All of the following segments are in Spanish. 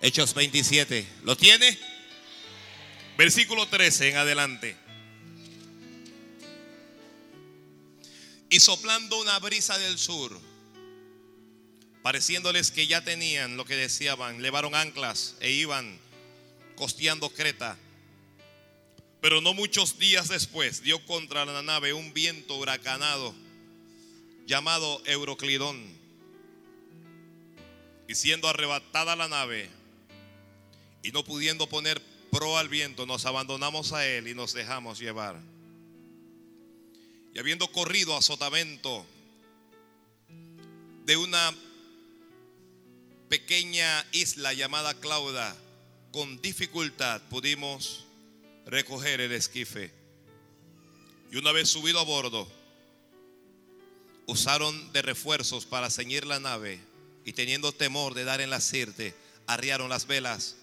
Hechos 27. ¿Lo tiene? Versículo 13 en adelante. Y soplando una brisa del sur, pareciéndoles que ya tenían lo que deseaban, levaron anclas e iban costeando Creta. Pero no muchos días después dio contra la nave un viento huracanado llamado Euroclidón. Y siendo arrebatada la nave y no pudiendo poner pro al viento, nos abandonamos a él y nos dejamos llevar. Y habiendo corrido a sotavento de una pequeña isla llamada Clauda, con dificultad pudimos recoger el esquife. Y una vez subido a bordo, usaron de refuerzos para ceñir la nave y teniendo temor de dar en la sirte, arriaron las velas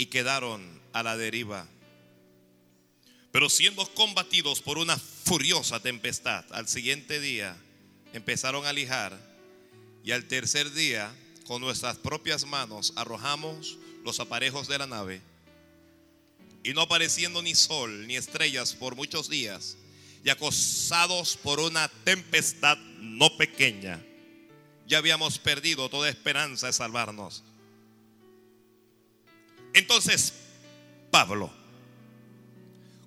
y quedaron a la deriva. Pero siendo combatidos por una furiosa tempestad, al siguiente día empezaron a lijar y al tercer día con nuestras propias manos arrojamos los aparejos de la nave y no apareciendo ni sol ni estrellas por muchos días y acosados por una tempestad no pequeña, ya habíamos perdido toda esperanza de salvarnos. Entonces Pablo,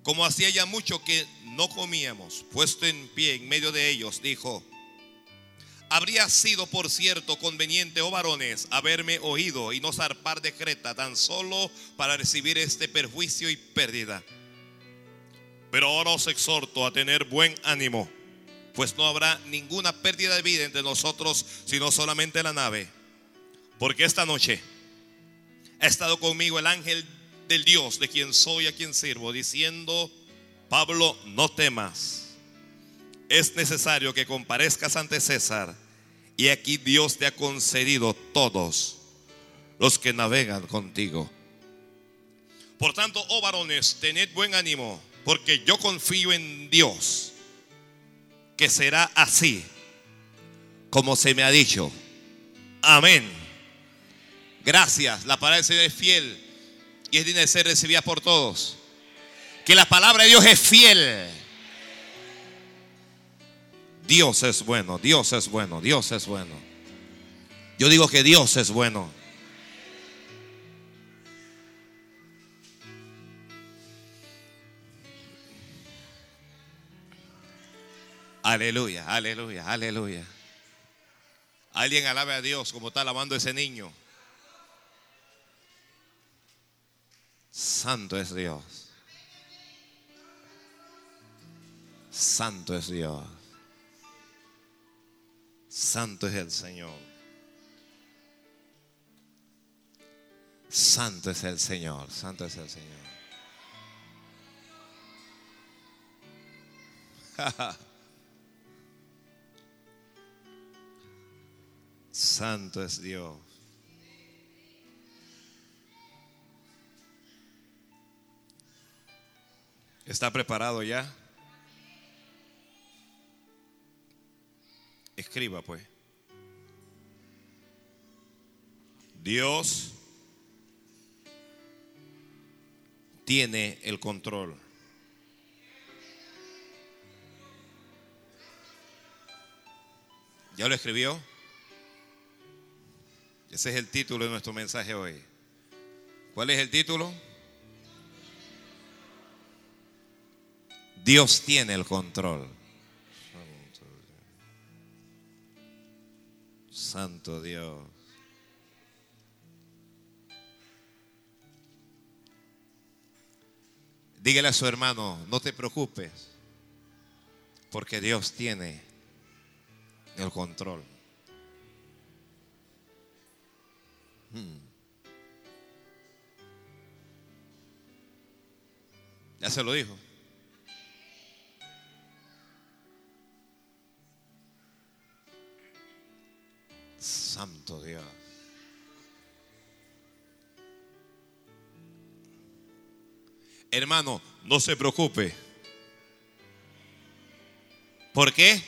como hacía ya mucho que no comíamos, puesto en pie en medio de ellos, dijo, habría sido por cierto conveniente, oh varones, haberme oído y no zarpar de Creta tan solo para recibir este perjuicio y pérdida. Pero ahora os exhorto a tener buen ánimo, pues no habrá ninguna pérdida de vida entre nosotros, sino solamente la nave. Porque esta noche ha estado conmigo el ángel del Dios de quien soy, a quien sirvo, diciendo, Pablo, no temas. Es necesario que comparezcas ante César. Y aquí Dios te ha concedido todos los que navegan contigo. Por tanto, oh varones, tened buen ánimo, porque yo confío en Dios, que será así como se me ha dicho. Amén. Gracias. La palabra del Señor es fiel y es digna de ser recibida por todos. Que la palabra de Dios es fiel. Dios es bueno, Dios es bueno, Dios es bueno. Yo digo que Dios es bueno. Aleluya, aleluya, aleluya. Alguien alabe a Dios como está alabando ese niño. Santo es Dios. Santo es Dios. Santo es el Señor. Santo es el Señor. Santo es el Señor. Santo es Dios. ¿Está preparado ya? Escriba pues. Dios tiene el control. ¿Ya lo escribió? Ese es el título de nuestro mensaje hoy. ¿Cuál es el título? Dios tiene el control. Santo Dios. Dígale a su hermano, no te preocupes, porque Dios tiene el control. Hmm. Ya se lo dijo. Santo Dios. Hermano, no se preocupe. ¿Por qué?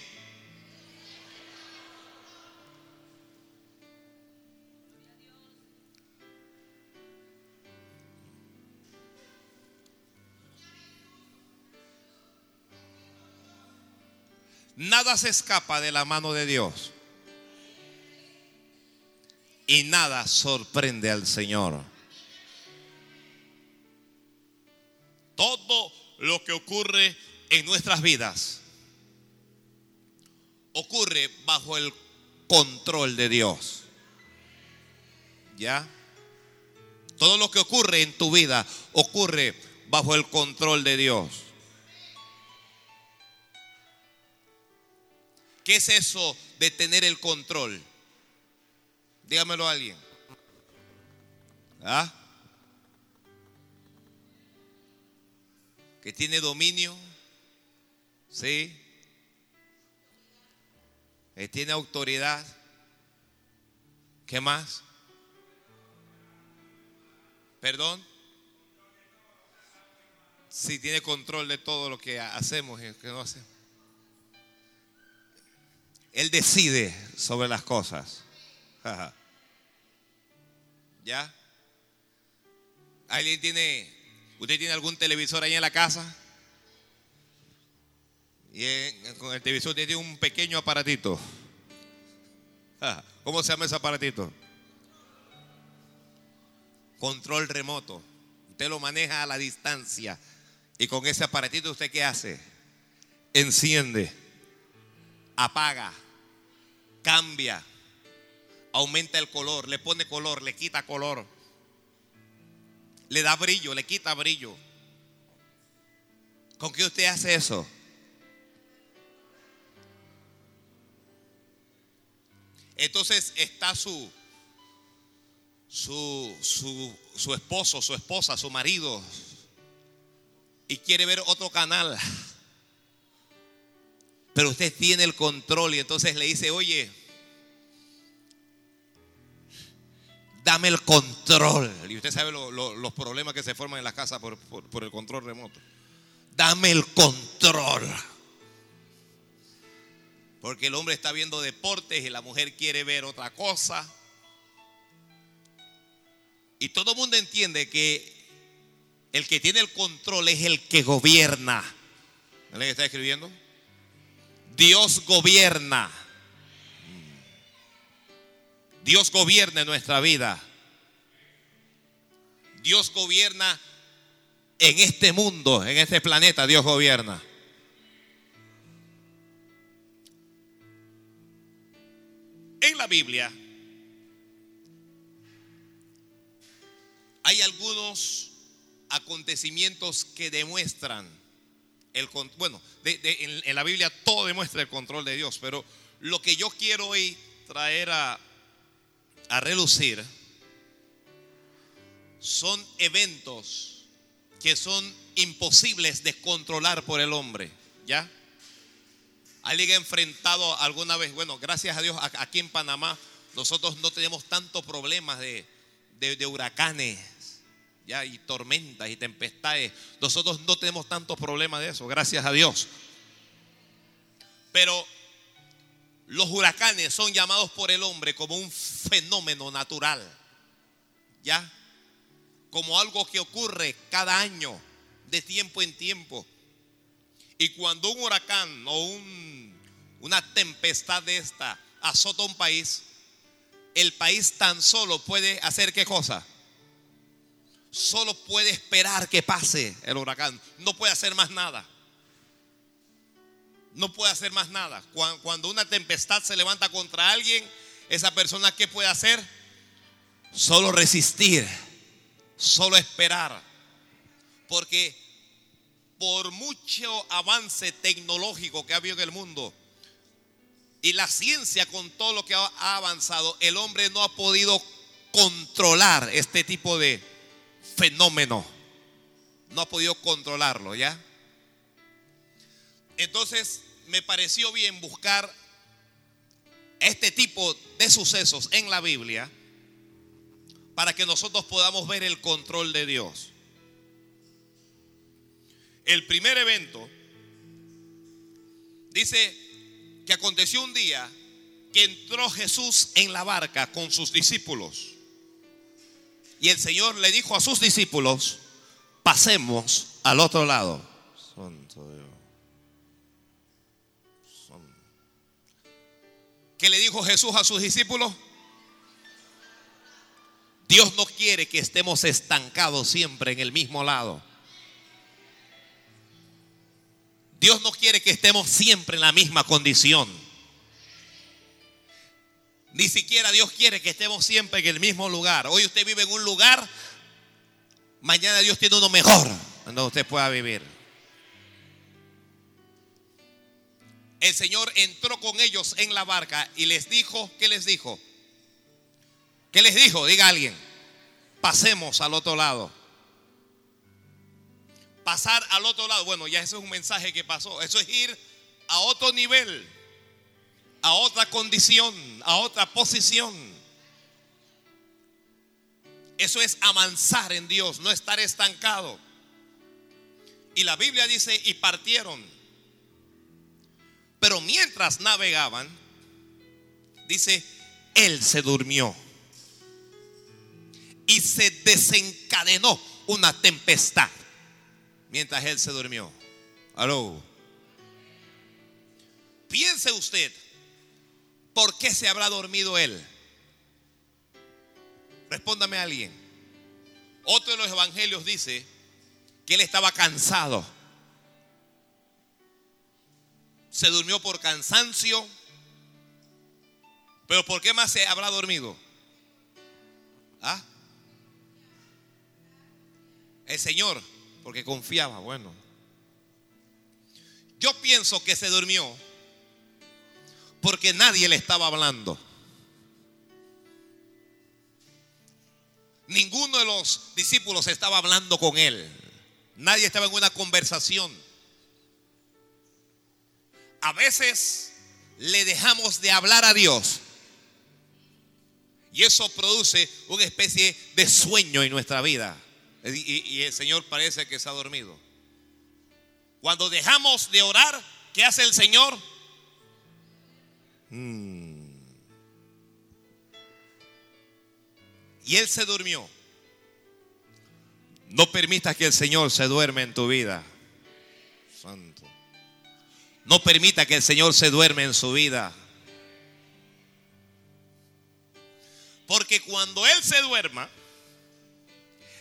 Nada se escapa de la mano de Dios. Y nada sorprende al Señor. Todo lo que ocurre en nuestras vidas ocurre bajo el control de Dios. ¿Ya? Todo lo que ocurre en tu vida ocurre bajo el control de Dios. ¿Qué es eso de tener el control? Dígamelo a alguien. ¿Ah? Que tiene dominio. ¿Sí? Que tiene autoridad. ¿Qué más? ¿Perdón? Si tiene control de todo lo que hacemos y lo que no hacemos. Él decide sobre las cosas. ¿Ya? ¿Alguien tiene, usted tiene algún televisor ahí en la casa? Y con el televisor tiene un pequeño aparatito. ¿Cómo se llama ese aparatito? Control remoto. Usted lo maneja a la distancia. Y con ese aparatito usted qué hace? Enciende, apaga, cambia, aumenta el color, le pone color, le quita color, le da brillo, le quita brillo. ¿Con qué usted hace eso? Entonces está su, su, su, su esposo, su esposa, su marido, y quiere ver otro canal. Pero usted tiene el control y entonces le dice, oye, dame el control. Y usted sabe los problemas que se forman en la casa por, el control remoto. Dame el control. Porque el hombre está viendo deportes y la mujer quiere ver otra cosa. Y todo el mundo entiende que el que tiene el control es el que gobierna. ¿Alguien está escribiendo? Dios gobierna. Dios gobierna en nuestra vida. Dios gobierna en este mundo, en este planeta. Dios gobierna. En la Biblia hay algunos acontecimientos que demuestran el bueno, en, la Biblia todo demuestra el control de Dios, pero lo que yo quiero hoy traer a, a relucir son eventos que son imposibles de controlar por el hombre, ¿ya? ¿Alguien ha enfrentado alguna vez? Bueno, gracias a Dios, aquí en Panamá nosotros no tenemos tantos problemas de, de huracanes, ya, y tormentas y tempestades. Nosotros no tenemos tantos problemas de eso, gracias a Dios. Pero los huracanes son llamados por el hombre como un fenómeno natural, ¿ya? Como algo que ocurre cada año, de tiempo en tiempo. Y cuando un huracán o un, una tempestad de esta azota un país, el país tan solo puede hacer qué cosa? solo puede esperar que pase el huracán. No puede hacer más nada. No puede hacer más nada. Cuando una tempestad se levanta contra alguien, esa persona ¿qué puede hacer? Solo resistir, solo esperar. Porque por mucho avance tecnológico que ha habido en el mundo y la ciencia con todo lo que ha avanzado, el hombre no ha podido controlar este tipo de, fenómeno. No ha podido controlarlo, ¿ya? Entonces me pareció bien buscar este tipo de sucesos en la Biblia para que nosotros podamos ver el control de Dios. El primer evento dice que aconteció un día que entró Jesús en la barca con sus discípulos. Y el Señor le dijo a sus discípulos, pasemos al otro lado. Santo Dios. ¿Qué le dijo Jesús a sus discípulos? Dios no quiere que estemos estancados siempre en el mismo lado. Dios no quiere que estemos siempre en la misma condición. Ni siquiera Dios quiere que estemos siempre en el mismo lugar. Hoy usted vive en un lugar, mañana Dios tiene uno mejor donde usted pueda vivir. El Señor entró con ellos en la barca y les dijo, ¿qué les dijo? ¿Qué les dijo? Diga alguien, pasemos al otro lado. Pasar al otro lado, bueno, ya eso es un mensaje que pasó. Eso es ir a otro nivel, a otra condición, a otra posición. Eso es avanzar en Dios, no estar estancado. Y la Biblia dice, y partieron. Pero mientras navegaban, dice, Él se durmió. Y se desencadenó una tempestad mientras Él se durmió. Aló. Piense usted, ¿por qué se habrá dormido Él? Respóndame a alguien. Otro de los evangelios dice que Él estaba cansado. Se durmió por cansancio. Pero ¿por qué más se habrá dormido? ¿Ah? El Señor, porque confiaba, bueno. Yo pienso que se durmió porque nadie le estaba hablando. Ninguno de los discípulos estaba hablando con él. Nadie estaba en una conversación. A veces le dejamos de hablar a Dios. Y eso produce una especie de sueño en nuestra vida. Y, el Señor parece que se ha dormido. Cuando dejamos de orar, ¿qué hace el Señor? Hmm. Y Él se durmió. No permitas que el Señor se duerme en tu vida. Santo. No permita que el Señor se duerme en su vida. Porque cuando Él se duerma,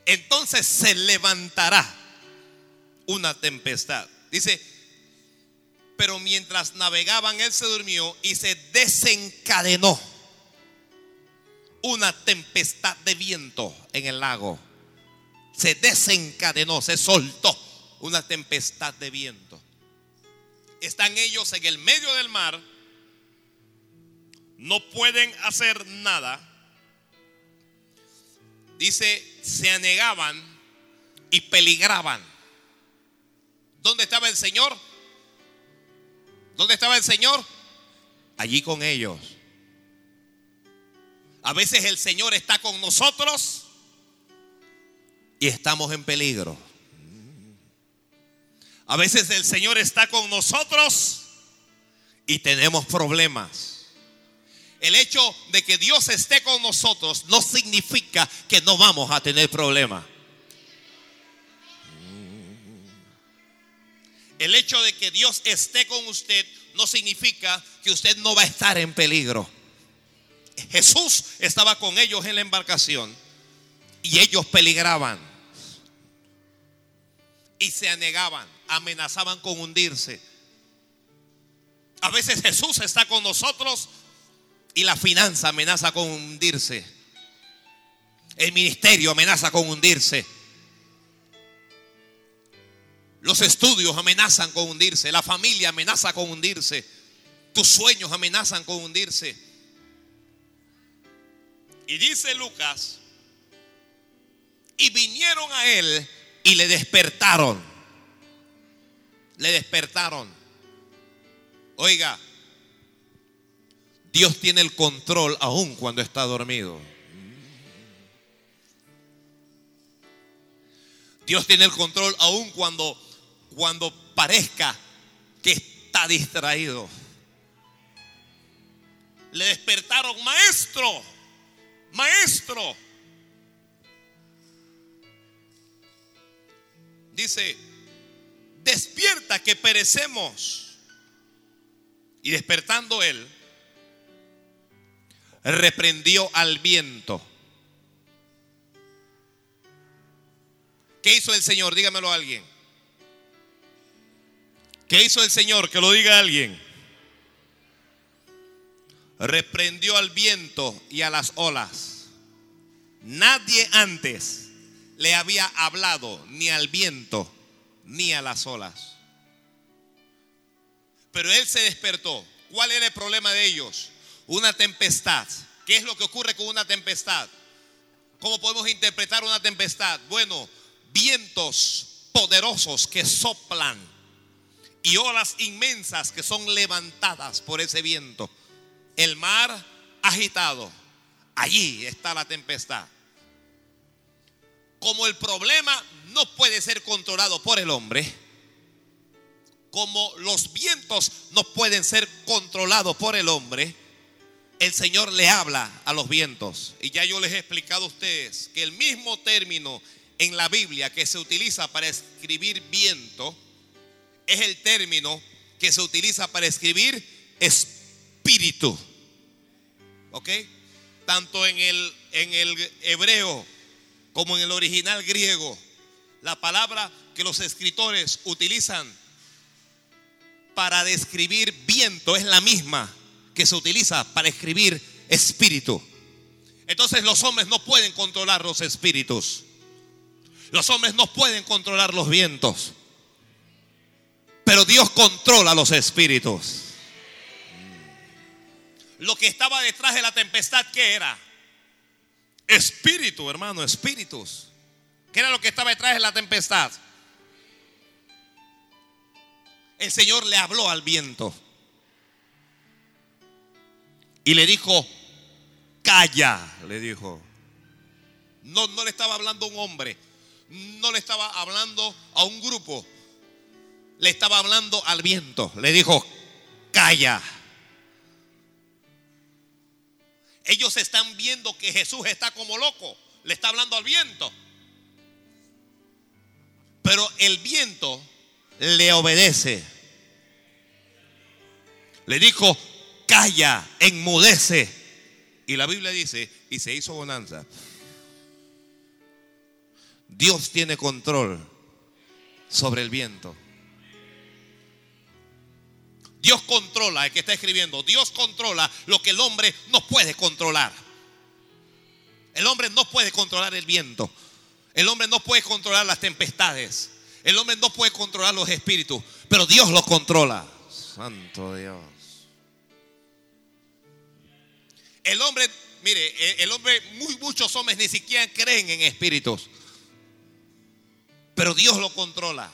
entonces se levantará una tempestad. Dice, pero mientras navegaban, él se durmió y se desencadenó una tempestad de viento en el lago. Se desencadenó, se soltó una tempestad de viento. Están ellos en el medio del mar, no pueden hacer nada dice, se anegaban y peligraban. ¿Dónde estaba el Señor? ¿Dónde estaba el Señor? Allí con ellos. A veces el Señor está con nosotros y estamos en peligro. A veces el Señor está con nosotros y tenemos problemas. El hecho de que Dios esté con nosotros no significa que no vamos a tener problemas. El hecho de que Dios esté con usted no significa que usted no va a estar en peligro. Jesús estaba con ellos en la embarcación y ellos peligraban y se anegaban, amenazaban con hundirse. A veces Jesús está con nosotros y la finanza amenaza con hundirse. El ministerio amenaza con hundirse. Los estudios amenazan con hundirse. La familia amenaza con hundirse. Tus sueños amenazan con hundirse. Y dice Lucas, y vinieron a él y le despertaron. Le despertaron. Oiga, Dios tiene el control aún cuando está dormido. Dios tiene el control aún cuando, cuando parezca que está distraído. Le despertaron, maestro, maestro. Dice, despierta que perecemos. Y despertando él, reprendió al viento. ¿Qué hizo el Señor? Dígamelo a alguien. ¿Qué hizo el Señor? Que lo diga alguien. Reprendió al viento y a las olas. Nadie antes le había hablado ni al viento ni a las olas. Pero él se despertó. ¿Cuál era el problema de ellos? Una tempestad. ¿Qué es lo que ocurre con una tempestad? ¿Cómo podemos interpretar una tempestad? Bueno, vientos poderosos que soplan y olas inmensas que son levantadas por ese viento. El mar agitado. Allí está la tempestad. Como el problema no puede ser controlado por el hombre, como los vientos no pueden ser controlados por el hombre, el Señor le habla a los vientos. Y ya yo les he explicado a ustedes que el mismo término en la Biblia que se utiliza para escribir viento es el término que se utiliza para escribir espíritu. ¿Ok? Tanto en el, en el hebreo como en el original griego, la palabra que los escritores utilizan para describir viento es la misma que se utiliza para escribir espíritu. Entonces los hombres no pueden controlar los espíritus. Los hombres no pueden controlar los vientos. Pero Dios controla los espíritus. Lo que estaba detrás de la tempestad, ¿qué era? Espíritu, hermano, espíritus. ¿Qué era lo que estaba detrás de la tempestad? El Señor le habló al viento y le dijo, calla, le dijo. No, no le estaba hablando a un hombre, no le estaba hablando a un grupo, le estaba hablando al viento. Le dijo, calla. Ellos están viendo que Jesús está como loco, le está hablando al viento. Pero el viento le obedece. Le dijo, calla, enmudece. Y la Biblia dice, y se hizo bonanza. Dios tiene control sobre el viento. Dios controla, el que está escribiendo, Dios controla lo que el hombre no puede controlar. El hombre no puede controlar el viento. El hombre no puede controlar las tempestades. El hombre no puede controlar los espíritus. Pero Dios lo controla. Santo Dios. El hombre, mire, el hombre, muy, muchos hombres ni siquiera creen en espíritus. Pero Dios lo controla.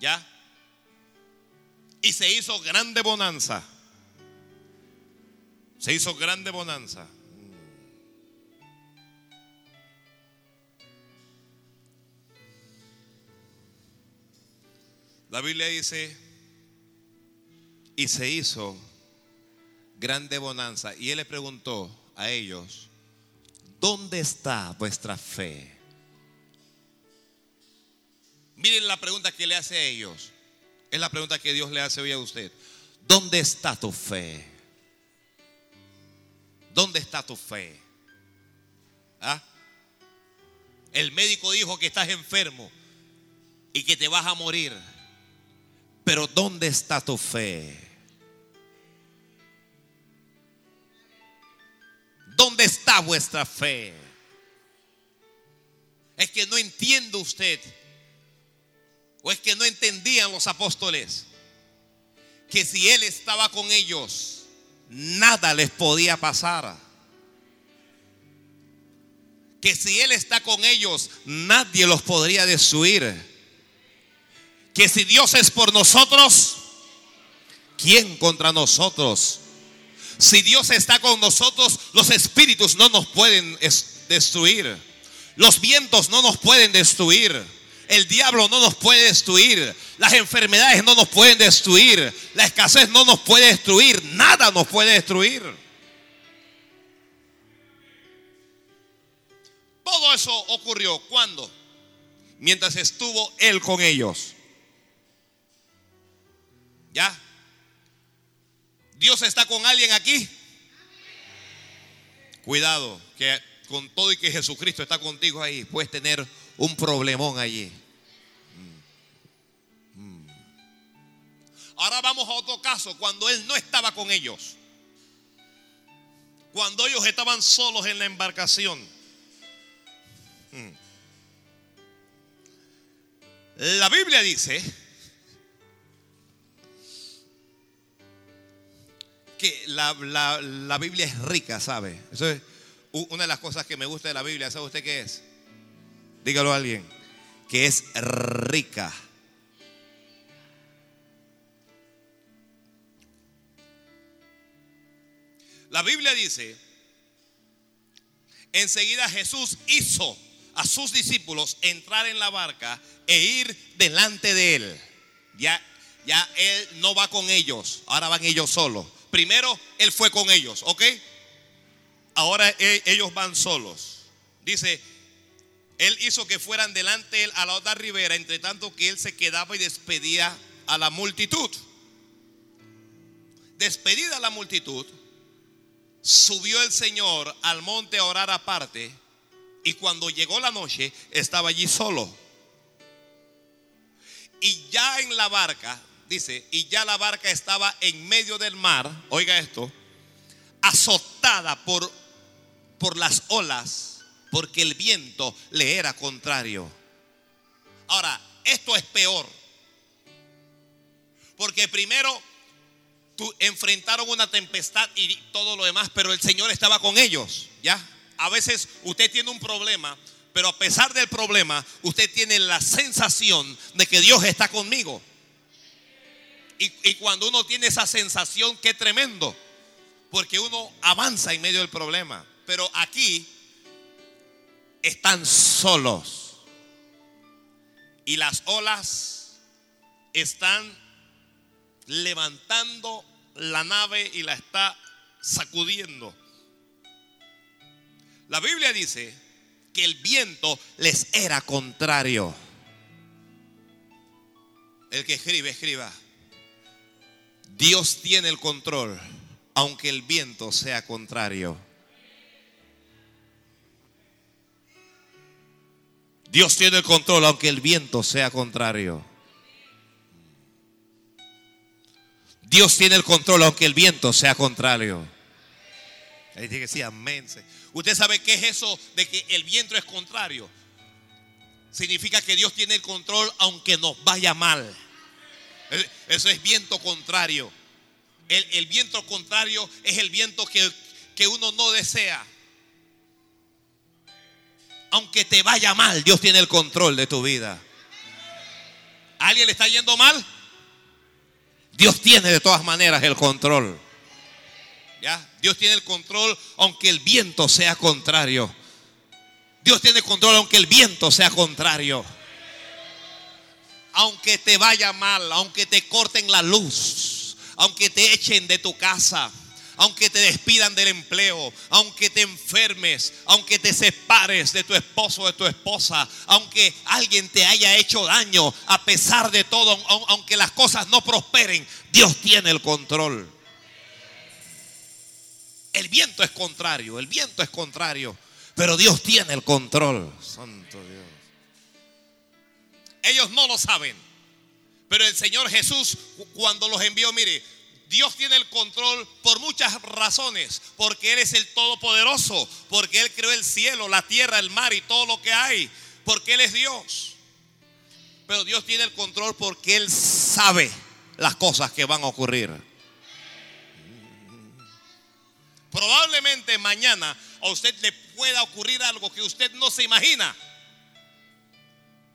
¿Ya? Y se hizo grande bonanza. Se hizo grande bonanza. La Biblia dice, y se hizo grande bonanza. Y él le preguntó a ellos, ¿dónde está vuestra fe? Miren la pregunta que le hace a ellos. Es la pregunta que Dios le hace hoy a usted. ¿Dónde está tu fe? ¿Dónde está tu fe? ¿Ah? El médico dijo que estás enfermo y que te vas a morir. Pero ¿dónde está tu fe? ¿Dónde está vuestra fe? Es que no entiende usted ¿O es que no entendían los apóstoles que si Él estaba con ellos, nada les podía pasar? Que si Él está con ellos, nadie los podría destruir. Que si Dios es por nosotros, ¿quién contra nosotros? Si Dios está con nosotros, los espíritus no nos pueden destruir. Los vientos no nos pueden destruir. El diablo no nos puede destruir. Las enfermedades no nos pueden destruir. La escasez no nos puede destruir. Nada nos puede destruir. Todo eso ocurrió cuando? Mientras estuvo él con ellos. ¿Ya? ¿Dios está con alguien aquí? Cuidado, que con todo y que Jesucristo está contigo ahí, puedes tener un problemón allí. Mm. Mm. Ahora vamos a otro caso, cuando Él no estaba con ellos. Cuando ellos estaban solos en la embarcación. Mm. La Biblia dice que la, Biblia es rica, ¿sabe? Eso es una de las cosas que me gusta de la Biblia. ¿Sabe usted qué es? Dígalo a alguien. Que es rica. La Biblia dice, enseguida Jesús hizo a sus discípulos entrar en la barca e ir delante de él. Ya, ya él no va con ellos, ahora van ellos solos. Primero él fue con ellos, ¿ok? Ahora e, ellos van solos. Dice, él hizo que fueran delante de él a la otra ribera, entre tanto que él se quedaba y despedía a la multitud. Despedida la multitud, subió el Señor al monte a orar aparte y cuando llegó la noche estaba allí solo. Y ya en la barca, dice, y ya la barca estaba en medio del mar, oiga esto, azotada por, por las olas, porque el viento le era contrario. Ahora, esto es peor. Porque primero enfrentaron una tempestad y todo lo demás, pero el Señor estaba con ellos, ¿ya? A veces usted tiene un problema, pero a pesar del problema, usted tiene la sensación de que Dios está conmigo. Y, cuando uno tiene esa sensación, qué tremendo, porque uno avanza en medio del problema. Pero aquí están solos y las olas están levantando la nave y la está sacudiendo. La Biblia dice que el viento les era contrario. El que escribe, escriba. Dios tiene el control, aunque el viento sea contrario. Dios tiene el control, aunque el viento sea contrario. Dios tiene el control, aunque el viento sea contrario. Ahí tiene que decir amén. Usted sabe qué es eso de que el viento es contrario. Significa que Dios tiene el control aunque nos vaya mal. Eso es viento contrario. El, viento contrario es el viento que, que uno no desea. Aunque te vaya mal, Dios tiene el control de tu vida. ¿A alguien le está yendo mal? Dios tiene de todas maneras el control. ¿Ya? Dios tiene el control aunque el viento sea contrario. Dios tiene control aunque el viento sea contrario. Aunque te vaya mal, aunque te corten la luz, aunque te echen de tu casa, aunque te despidan del empleo, aunque te enfermes, aunque te separes de tu esposo o de tu esposa, aunque alguien te haya hecho daño, a pesar de todo, aunque las cosas no prosperen, Dios tiene el control. El viento es contrario, el viento es contrario, pero Dios tiene el control. Santo. Ellos no lo saben, pero el Señor Jesús cuando los envió, mire, Dios tiene el control por muchas razones, porque Él es el Todopoderoso, porque Él creó el cielo, la tierra, el mar y todo lo que hay, porque Él es Dios. Pero Dios tiene el control porque Él sabe las cosas que van a ocurrir. Probablemente mañana a usted le pueda ocurrir algo que usted no se imagina.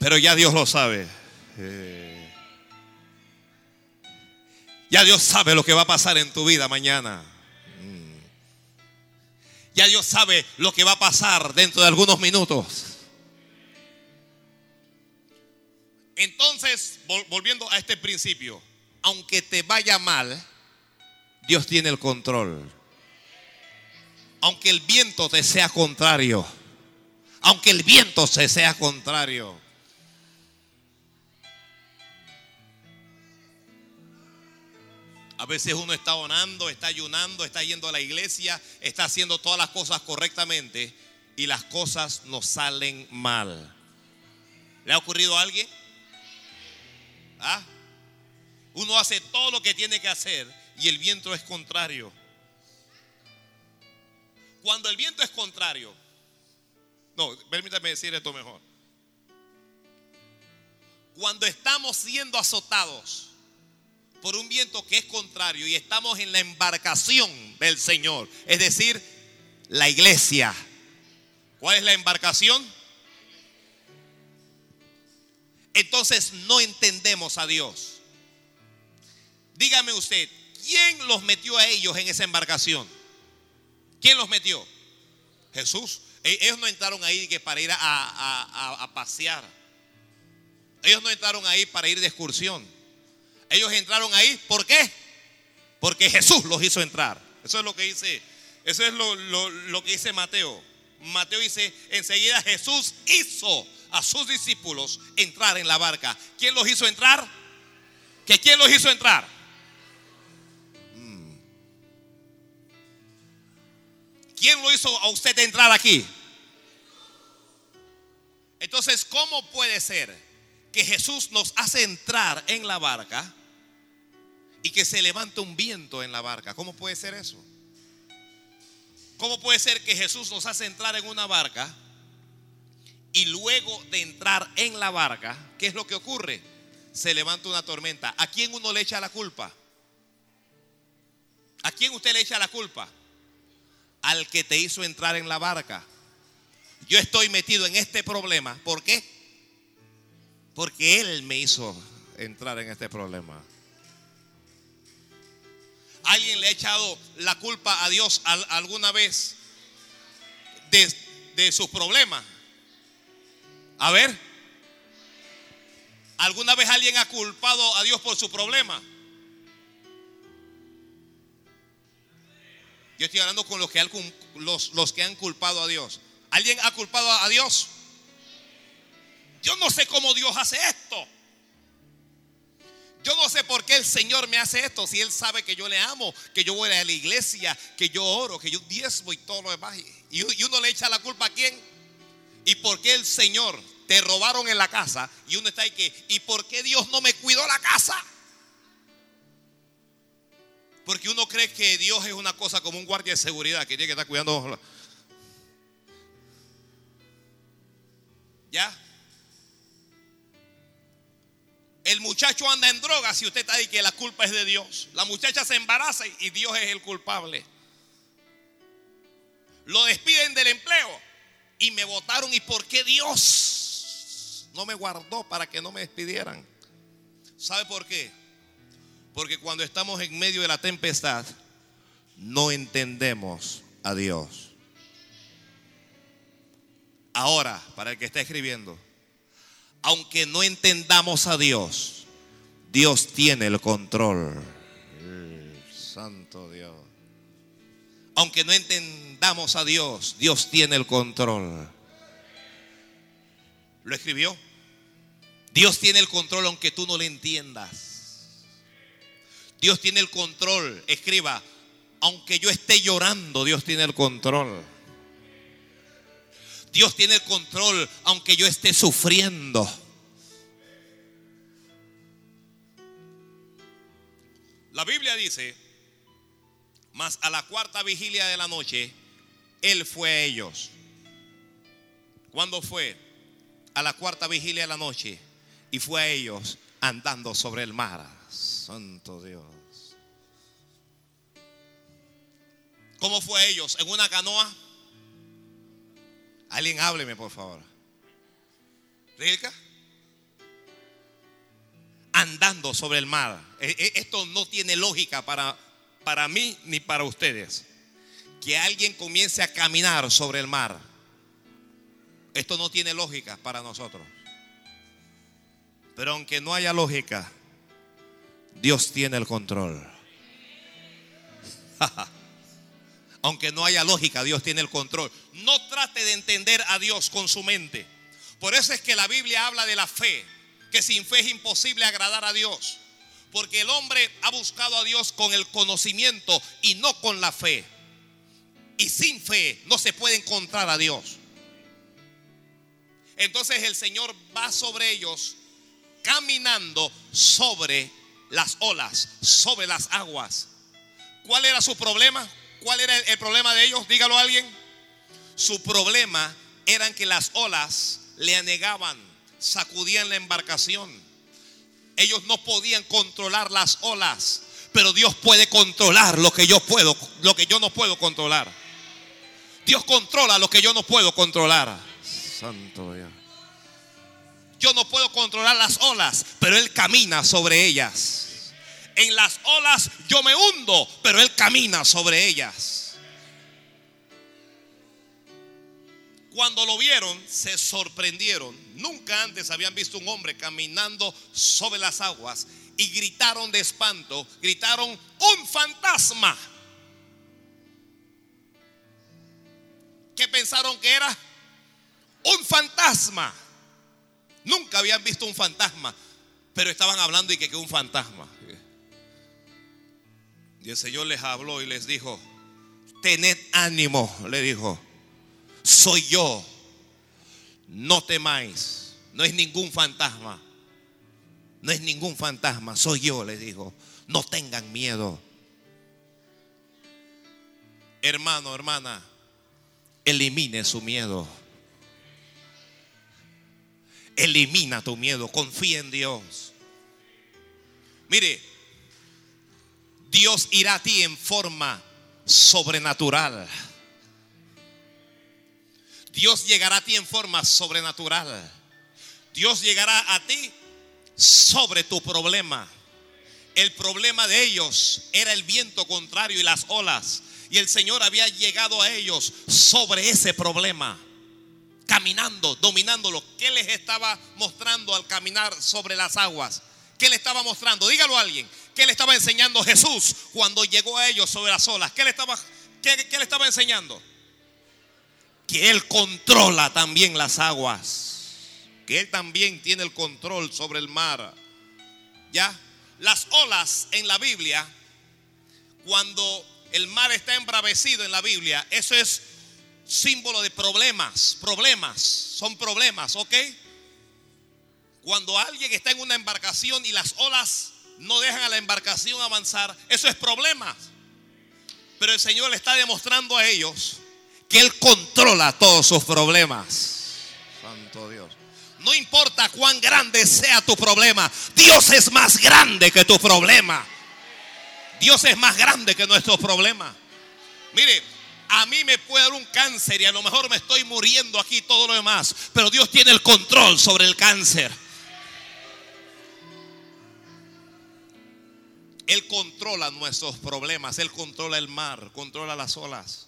Pero ya Dios lo sabe. Ya Dios sabe lo que va a pasar en tu vida mañana. Ya Dios sabe lo que va a pasar dentro de algunos minutos. Entonces, volviendo a este principio, aunque te vaya mal, Dios tiene el control aunque el viento te sea contrario, aunque el viento se sea contrario. A veces uno está orando, está ayunando, está yendo a la iglesia, está haciendo todas las cosas correctamente y las cosas nos salen mal. ¿Le ha ocurrido a alguien? ¿Ah? Uno hace todo lo que tiene que hacer y el viento es contrario. Cuando el viento es contrario, no, permítame decir esto mejor. Cuando estamos siendo azotados por un viento que es contrario y estamos en la embarcación del Señor, es decir, la iglesia. ¿Cuál es la embarcación? Entonces no entendemos a Dios. Dígame usted, ¿quién los metió a ellos en esa embarcación? ¿Quién los metió? Jesús. E-, ellos no entraron ahí que para ir a, pasear. Ellos no entraron ahí para ir de excursión. Ellos entraron ahí, ¿por qué? Porque Jesús los hizo entrar. Eso es lo que dice, eso es lo, lo que dice Mateo. Mateo dice, enseguida Jesús hizo a sus discípulos entrar en la barca. ¿Quién los hizo entrar? ¿Que quién los hizo entrar? Mm. ¿Quién lo hizo a usted entrar aquí? Entonces, ¿cómo puede ser que Jesús nos hace entrar en la barca y que se levante un viento en la barca? ¿Cómo puede ser eso? ¿Cómo puede ser que Jesús nos hace entrar en una barca y luego de entrar en la barca, ¿qué es lo que ocurre? Se levanta una tormenta. ¿A quién uno le echa la culpa? ¿A quién usted le echa la culpa? Al que te hizo entrar en la barca. Yo estoy metido en este problema. ¿Por qué? Porque Él me hizo entrar en este problema. ¿Alguien le ha echado la culpa a Dios alguna vez de, de sus problemas? A ver, ¿alguna vez alguien ha culpado a Dios por su problema? Yo estoy hablando con los que, los, que han culpado a Dios. ¿Alguien ha culpado a Dios? Yo no sé cómo Dios hace esto. Yo no sé por qué el Señor me hace esto. Si Él sabe que yo le amo, que yo voy a la iglesia, que yo oro, que yo diezmo y todo lo demás. Y uno le echa la culpa a quién. ¿Y por qué el Señor te robaron en la casa y uno está ahí que, ¿y por qué Dios no me cuidó la casa? Porque uno cree que Dios es una cosa como un guardia de seguridad que tiene que estar cuidando. ¿Ya? El muchacho anda en drogas y usted está ahí que la culpa es de Dios. La muchacha se embaraza y Dios es el culpable. Lo despiden del empleo y me votaron. ¿Y por qué Dios? no me guardó para que no me despidieran. ¿Sabe por qué? Porque cuando estamos en medio de la tempestad, no entendemos a Dios. Ahora, para el que está escribiendo, aunque no entendamos a Dios, Dios tiene el control. Santo Dios. Aunque no entendamos a Dios, Dios tiene el control. Lo escribió. Dios tiene el control aunque tú no le entiendas. Dios tiene el control. Escriba, aunque yo esté llorando, Dios tiene el control. Dios tiene el control aunque yo esté sufriendo. La Biblia dice, mas a la cuarta vigilia de la noche, Él fue a ellos. ¿Cuándo fue? a la cuarta vigilia de la noche y fue a ellos andando sobre el mar. Santo Dios. ¿Cómo fue a ellos? ¿En una canoa? Alguien hábleme, por favor. ¿Rilka? Andando sobre el mar. E, e, esto no tiene lógica para, para mí ni para ustedes. Que alguien comience a caminar sobre el mar esto no tiene lógica para nosotros. Pero aunque no haya lógica, Dios tiene el control. aunque no haya lógica, Dios tiene el control. No trate de entender a Dios con su mente. Por eso es que la Biblia habla de la fe, que sin fe es imposible agradar a Dios. Porque el hombre ha buscado a Dios con el conocimiento y no con la fe. Y sin fe no se puede encontrar a Dios. Entonces el Señor va sobre ellos caminando sobre las olas, sobre las aguas. ¿Cuál era su problema? ¿Cuál era el, problema de ellos? Dígalo a alguien. Su problema era que las olas le anegaban, sacudían la embarcación. Ellos no podían controlar las olas, pero Dios puede controlar lo que yo puedo, lo que yo no puedo controlar. Dios controla lo que yo no puedo controlar. Santo Dios. Yo no puedo controlar las olas, pero Él camina sobre ellas. En las olas yo me hundo, pero Él camina sobre ellas. Cuando lo vieron, se sorprendieron. Nunca antes habían visto un hombre caminando sobre las aguas y gritaron de espanto, gritaron, un fantasma. ¿Qué pensaron que era? Un fantasma. Nunca habían visto un fantasma, pero estaban hablando y que, que un fantasma. Y el Señor les habló y les dijo, tened ánimo, le dijo, soy yo, no temáis, no es ningún fantasma, no es ningún fantasma, soy yo, les dijo, no tengan miedo. Hermano, hermana, elimine su miedo. Elimina tu miedo, confía en Dios. Mire, Dios irá a ti en forma sobrenatural. Dios llegará a ti en forma sobrenatural. Dios llegará a ti sobre tu problema. El problema de ellos era el viento contrario y las olas. Y el Señor había llegado a ellos sobre ese problema. Caminando, dominándolo. ¿Qué les estaba mostrando al caminar sobre las aguas? ¿Qué le estaba mostrando? Dígalo a alguien. ¿Qué le estaba enseñando Jesús cuando llegó a ellos sobre las olas? ¿Qué le estaba, qué, le estaba enseñando? Que Él controla también las aguas. Que Él también tiene el control sobre el mar. ¿Ya? Las olas en la Biblia, cuando el mar está embravecido en la Biblia, eso es símbolo de problemas. Problemas, son problemas, ¿ok? Cuando alguien está en una embarcación y las olas no dejan a la embarcación avanzar, eso es problema. Pero el Señor le está demostrando a ellos que Él controla todos sus problemas. Santo Dios. No importa cuán grande sea tu problema, Dios es más grande que tu problema. Dios es más grande que nuestro problema. Mire, a mí me puede dar un cáncer y a lo mejor me estoy muriendo aquí todo lo demás, pero Dios tiene el control sobre el cáncer. Él controla nuestros problemas, Él controla el mar, controla las olas.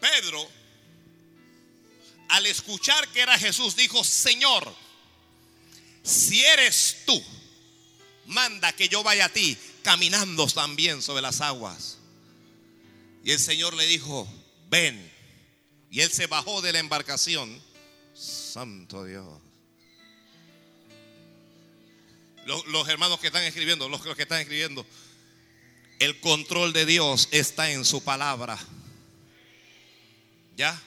Pedro, al escuchar que era Jesús, dijo, Señor, si eres tú, manda que yo vaya a ti caminando también sobre las aguas. Y el Señor le dijo, ven. Y él se bajó de la embarcación. Santo Dios los, hermanos que están escribiendo, los que están escribiendo, el control de Dios está en su palabra. ¿Ya?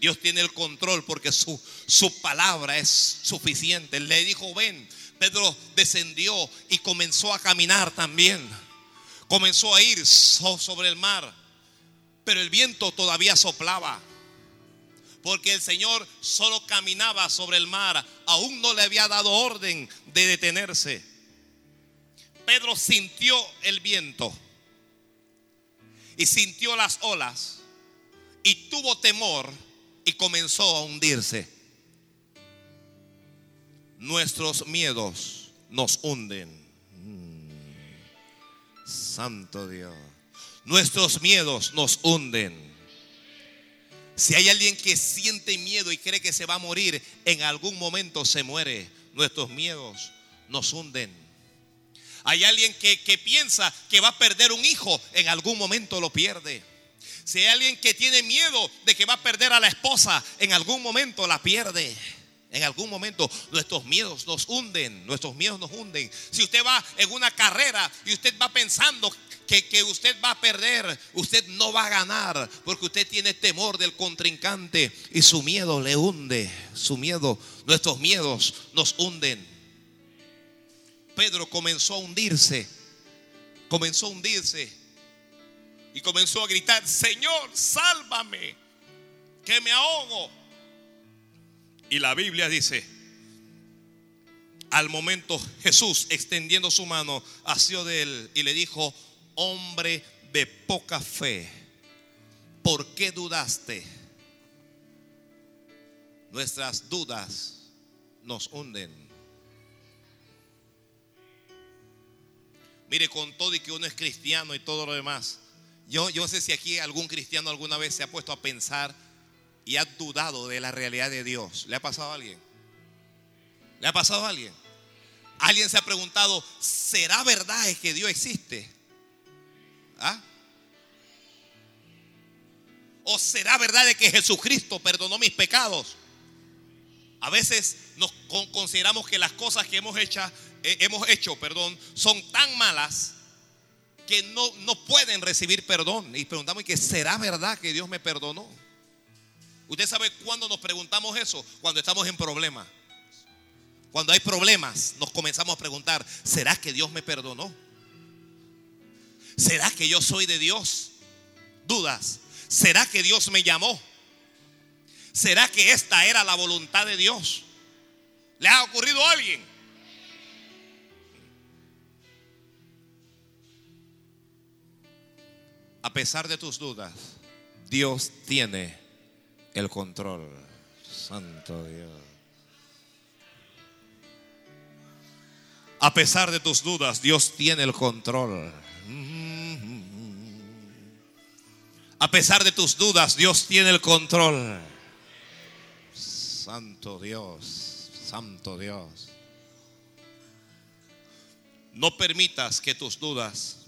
Dios tiene el control porque su, su palabra es suficiente. Le dijo, ven, Pedro descendió y comenzó a caminar también. Comenzó a ir sobre el mar, pero el viento todavía soplaba porque el Señor solo caminaba sobre el mar, aún no le había dado orden de detenerse. Pedro sintió el viento y sintió las olas y tuvo temor y comenzó a hundirse. Nuestros miedos nos hunden. Mm. Santo Dios. Nuestros miedos nos hunden. Si hay alguien que siente miedo y cree que se va a morir, en algún momento se muere. Nuestros miedos nos hunden. Hay alguien que, piensa que va a perder un hijo, en algún momento lo pierde. Si hay alguien que tiene miedo de que va a perder a la esposa, en algún momento la pierde. En algún momento nuestros miedos nos hunden, nuestros miedos nos hunden. Si usted va en una carrera y usted va pensando que, que, usted va a perder, usted no va a ganar, porque usted tiene temor del contrincante y su miedo le hunde, su miedo, nuestros miedos nos hunden. Pedro comenzó a hundirse, comenzó a hundirse y comenzó a gritar, Señor, sálvame, que me ahogo. Y la Biblia dice, al momento Jesús extendiendo su mano hacia de él y le dijo, hombre de poca fe, ¿por qué dudaste? Nuestras dudas nos hunden. Mire, con todo y que uno es cristiano y todo lo demás, yo, yo no sé si aquí algún cristiano alguna vez se ha puesto a pensar y ha dudado de la realidad de Dios. ¿Le ha pasado a alguien? ¿Le ha pasado a alguien? Alguien se ha preguntado, ¿será verdad que Dios existe? ¿Ah? ¿O será verdad de que Jesucristo perdonó mis pecados? A veces nos consideramos que las cosas que hemos hecho, eh, hemos hecho perdón, son tan malas que no, no pueden recibir perdón. Y preguntamos, ¿que será verdad que Dios me perdonó? Usted sabe cuándo nos preguntamos eso, cuando estamos en problemas. Cuando hay problemas, nos comenzamos a preguntar, ¿será que Dios me perdonó? ¿Será que yo soy de Dios? Dudas. ¿Será que Dios me llamó? ¿Será que esta era la voluntad de Dios? ¿Le ha ocurrido a alguien? A pesar de tus dudas, Dios tiene el control. Santo Dios. A pesar de tus dudas, Dios tiene el control. A pesar de tus dudas, Dios tiene el control. Santo Dios, Santo Dios. No permitas que tus dudas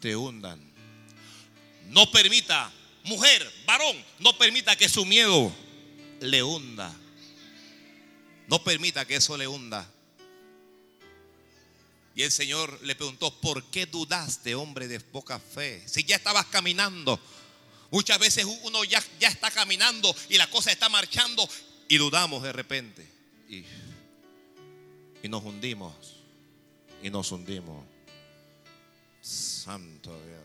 te hundan. No permita mujer, varón, no permita que su miedo le hunda. No permita que eso le hunda. Y el Señor le preguntó, ¿por qué dudaste, hombre de poca fe? Si ya estabas caminando. Muchas veces uno ya, ya está caminando y la cosa está marchando y dudamos de repente. Y, y nos hundimos. Y nos hundimos. Santo Dios.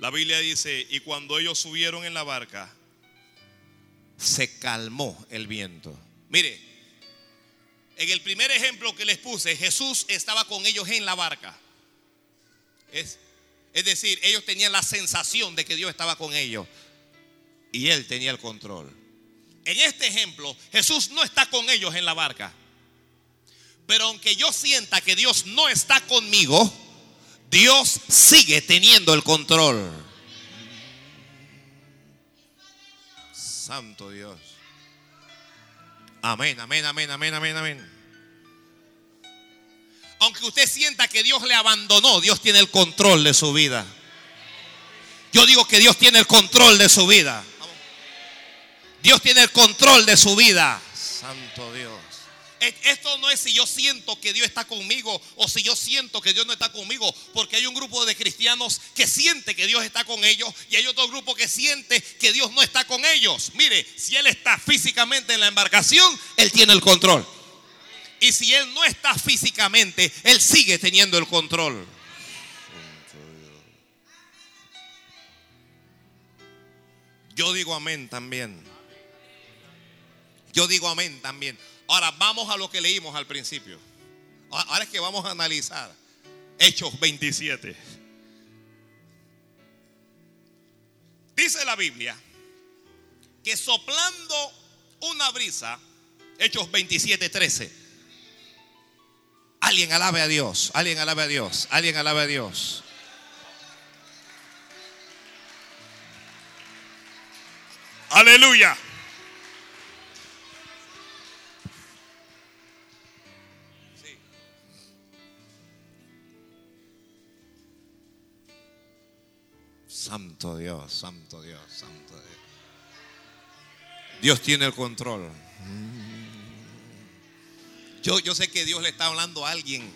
La Biblia dice, y cuando ellos subieron en la barca, se calmó el viento. Mire, en el primer ejemplo que les puse, Jesús estaba con ellos en la barca. Es, decir, ellos tenían la sensación de que Dios estaba con ellos y Él tenía el control. En este ejemplo, Jesús no está con ellos en la barca. Pero aunque yo sienta que Dios no está conmigo, Dios sigue teniendo el control. Santo Dios. Amén, amén, amén, amén, amén, amén. Aunque usted sienta que Dios le abandonó, Dios tiene el control de su vida. Yo digo que Dios tiene el control de su vida. Dios tiene el control de su vida. Dios. Esto no es si yo siento que Dios está conmigo o si yo siento que Dios no está conmigo, porque hay un grupo de cristianos que siente que Dios está con ellos y hay otro grupo que siente que Dios no está con ellos. Mire, si Él está físicamente en la embarcación, Él tiene el control. Y si Él no está físicamente, Él sigue teniendo el control. Yo digo amén también. Yo digo amén también. Ahora vamos a lo que leímos al principio. Ahora es que vamos a analizar Hechos 27. Dice la Biblia que soplando una brisa, Hechos 27, 13. Alguien alabe a Dios, alguien alabe a Dios, alguien alabe a Dios. Aleluya. Santo Dios, santo Dios, santo Dios. Dios tiene el control. Yo, yo sé que Dios le está hablando a alguien.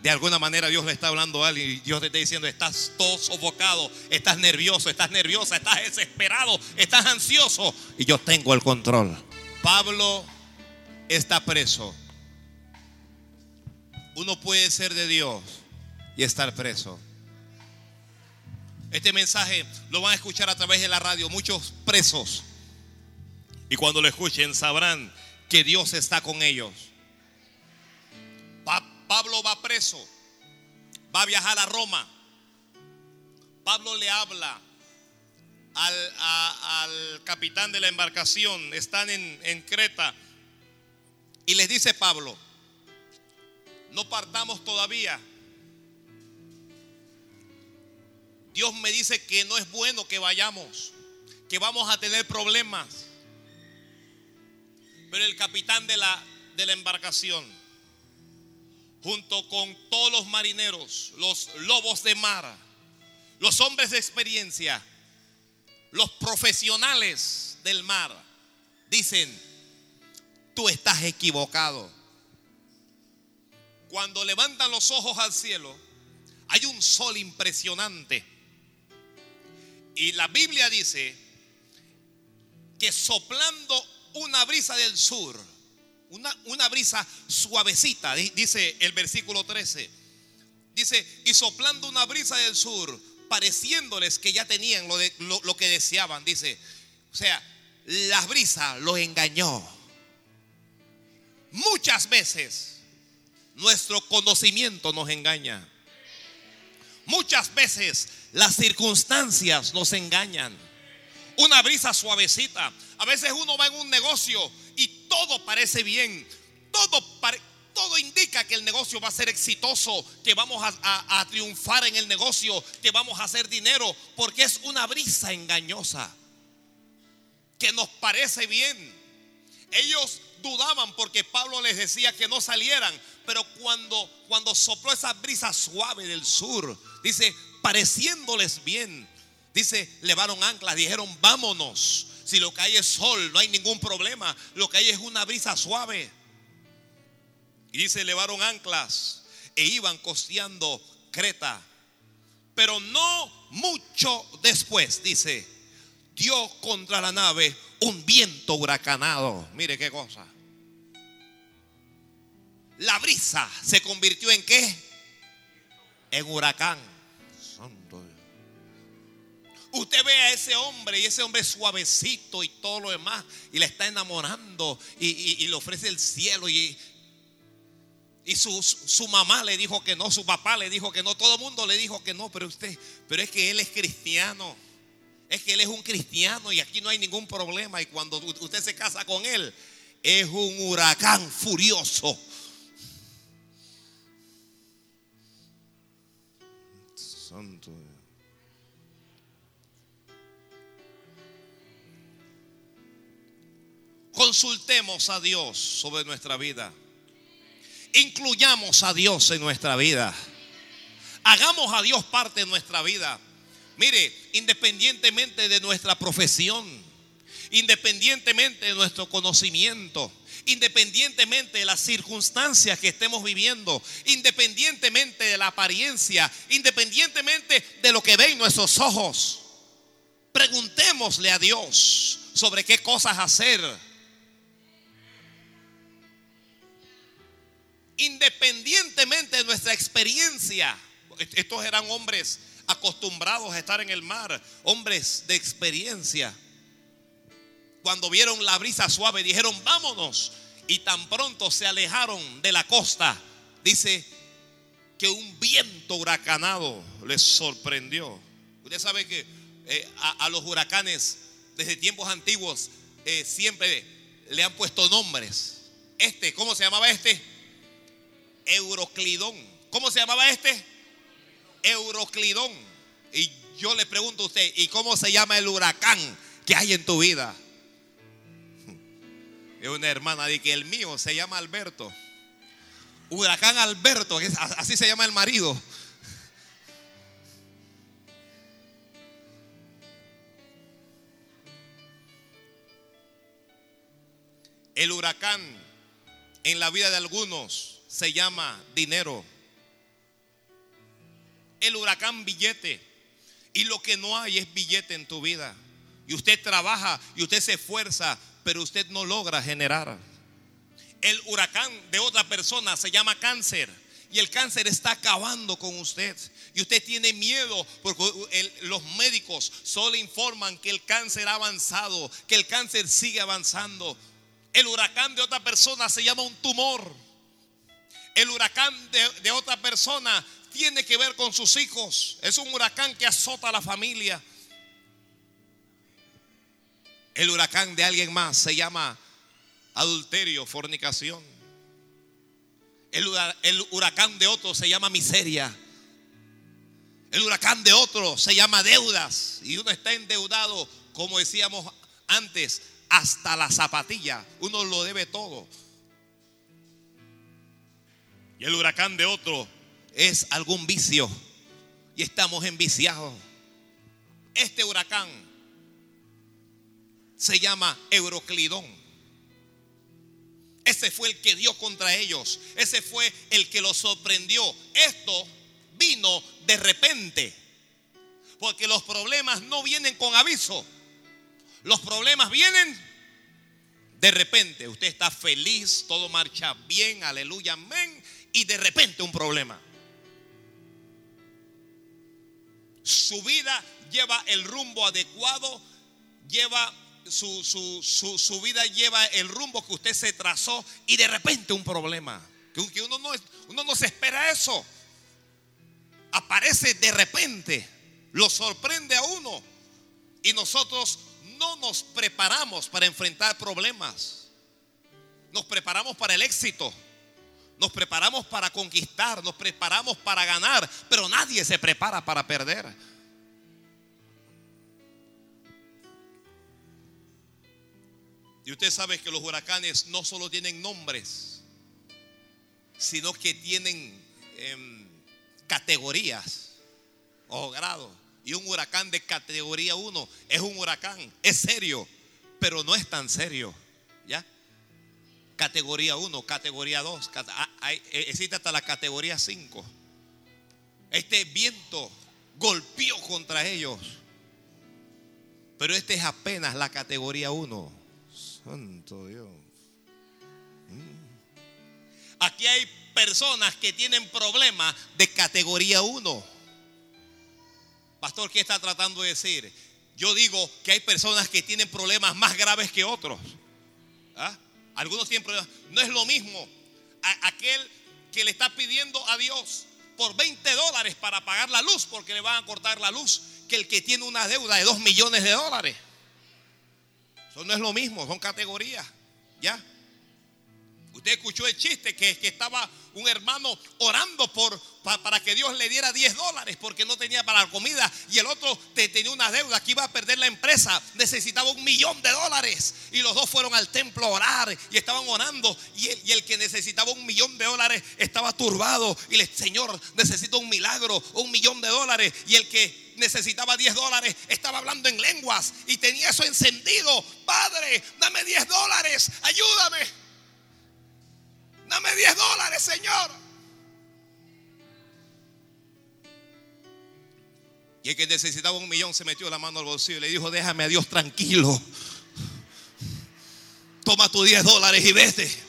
De alguna manera Dios le está hablando a alguien y Dios te está diciendo, estás todo sofocado, estás nervioso, estás nerviosa, estás desesperado, estás ansioso y yo tengo el control. Pablo está preso. Uno puede ser de Dios y estar preso. Este mensaje lo van a escuchar a través de la radio muchos presos. Y cuando lo escuchen sabrán que Dios está con ellos. Pablo va preso, va a viajar a Roma. Pablo le habla al, capitán de la embarcación, están en, en Creta, y les dice Pablo, no partamos todavía. Dios me dice que no es bueno que vayamos, que vamos a tener problemas. Pero el capitán de la, de la embarcación, junto con todos los marineros, los lobos de mar, los hombres de experiencia, los profesionales del mar, dicen, tú estás equivocado. Cuando levantan los ojos al cielo, hay un sol impresionante. Y la Biblia dice que soplando una brisa del sur, una, una brisa suavecita, dice el versículo 13. Dice, y soplando una brisa del sur, pareciéndoles que ya tenían lo, de, lo, que deseaban, dice. O sea, la brisa los engañó. Muchas veces nuestro conocimiento nos engaña. Muchas veces las circunstancias nos engañan. Una brisa suavecita. A veces uno va en un negocio y todo parece bien. Todo, todo indica que el negocio va a ser exitoso, que vamos a, a triunfar en el negocio, que vamos a hacer dinero, porque es una brisa engañosa. Que nos parece bien. Ellos dudaban porque Pablo les decía que no salieran, pero cuando, cuando sopló esa brisa suave del sur, dice, pareciéndoles bien, dice, levaron anclas, dijeron, vámonos. Si lo que hay es sol, no hay ningún problema. Lo que hay es una brisa suave. Y dice, levaron anclas e iban costeando Creta. Pero no mucho después, dice, dio contra la nave un viento huracanado. Mire qué cosa. La brisa se convirtió en qué? En huracán. Usted ve a ese hombre y ese hombre suavecito y todo lo demás y le está enamorando y, le ofrece el cielo y, y su, su, mamá le dijo que no, su papá le dijo que no, todo el mundo le dijo que no, pero usted, pero es que él es cristiano. Es que él es un cristiano y aquí no hay ningún problema. Y cuando usted se casa con él, es un huracán furioso. Santo. Consultemos a Dios sobre nuestra vida. Incluyamos a Dios en nuestra vida. Hagamos a Dios parte de nuestra vida. Mire, independientemente de nuestra profesión, independientemente de nuestro conocimiento, independientemente de las circunstancias que estemos viviendo, independientemente de la apariencia, independientemente de lo que ven nuestros ojos, preguntémosle a Dios sobre qué cosas hacer. Independientemente de nuestra experiencia, estos eran hombres acostumbrados a estar en el mar, hombres de experiencia. Cuando vieron la brisa suave dijeron, vámonos. Y tan pronto se alejaron de la costa, dice que un viento huracanado les sorprendió. Usted sabe que eh, a, los huracanes desde tiempos antiguos eh, siempre le han puesto nombres. Este, ¿cómo se llamaba este? Euroclidón. ¿Cómo se llamaba este? Euroclidón. Y yo le pregunto a usted, ¿y cómo se llama el huracán que hay en tu vida? Es una hermana, de que el mío se llama Alberto. Huracán Alberto, así se llama el marido. El huracán en la vida de algunos se llama dinero. El huracán billete. Y lo que no hay es billete en tu vida. Y usted trabaja y usted se esfuerza, pero usted no logra generar. El huracán de otra persona se llama cáncer. Y el cáncer está acabando con usted. Y usted tiene miedo porque los médicos solo informan que el cáncer ha avanzado, que el cáncer sigue avanzando. El huracán de otra persona se llama un tumor. El huracán de, otra persona tiene que ver con sus hijos. Es un huracán que azota a la familia. El huracán de alguien más se llama adulterio, fornicación. El, huracán de otro se llama miseria. El huracán de otro se llama deudas. Y uno está endeudado, como decíamos antes, hasta la zapatilla. Uno lo debe todo. Y el huracán de otro es algún vicio. Y estamos enviciados. Este huracán se llama Euroclidón. Ese fue el que dio contra ellos. Ese fue el que los sorprendió. Esto vino de repente. Porque los problemas no vienen con aviso. Los problemas vienen de repente. Usted está feliz, todo marcha bien, aleluya, amén. Y de repente un problema. Su vida lleva el rumbo adecuado, lleva su, vida lleva el rumbo que usted se trazó y de repente un problema. Que uno no, uno no se espera eso. Aparece de repente, lo sorprende a uno. Y nosotros no nos preparamos para enfrentar problemas. Nos preparamos para el éxito. Nos preparamos para conquistar, nos preparamos para ganar, pero nadie se prepara para perder. Y usted sabe que los huracanes no solo tienen nombres, sino que tienen em, categorías o grados. Y un huracán de categoría 1 es un huracán, es serio, pero no es tan serio. Categoría 1, categoría 2, ah, e, existe hasta la categoría 5. Este viento golpeó contra ellos. Pero este es apenas la categoría 1. Santo Dios. Mm. Aquí hay personas que tienen problemas de categoría 1. Pastor, ¿qué está tratando de decir? Yo digo que hay personas que tienen problemas más graves que otros. Algunos problemas. No es lo mismo aquel que le está pidiendo a Dios por 20 dólares para pagar la luz porque le van a cortar la luz que el que tiene una deuda de 2 millones de dólares no es lo mismo, son categorías. ¿Ya? Usted escuchó el chiste que, que estaba un hermano orando por, para que Dios le diera 10 dólares porque no tenía para la comida y el otro tenía una deuda que iba a perder la empresa, necesitaba un millón de dólares y los dos fueron al templo a orar y estaban orando y el, que necesitaba un millón de dólares estaba turbado y le Señor necesito un milagro, un millón de dólares y el que necesitaba 10 dólares, estaba hablando en lenguas y tenía eso encendido. Padre, dame 10 dólares, ayúdame. Dame 10 dólares, Señor. Y el que necesitaba un millón se metió la mano al bolsillo y le dijo, déjame a Dios tranquilo. Toma tus 10 dólares y vete.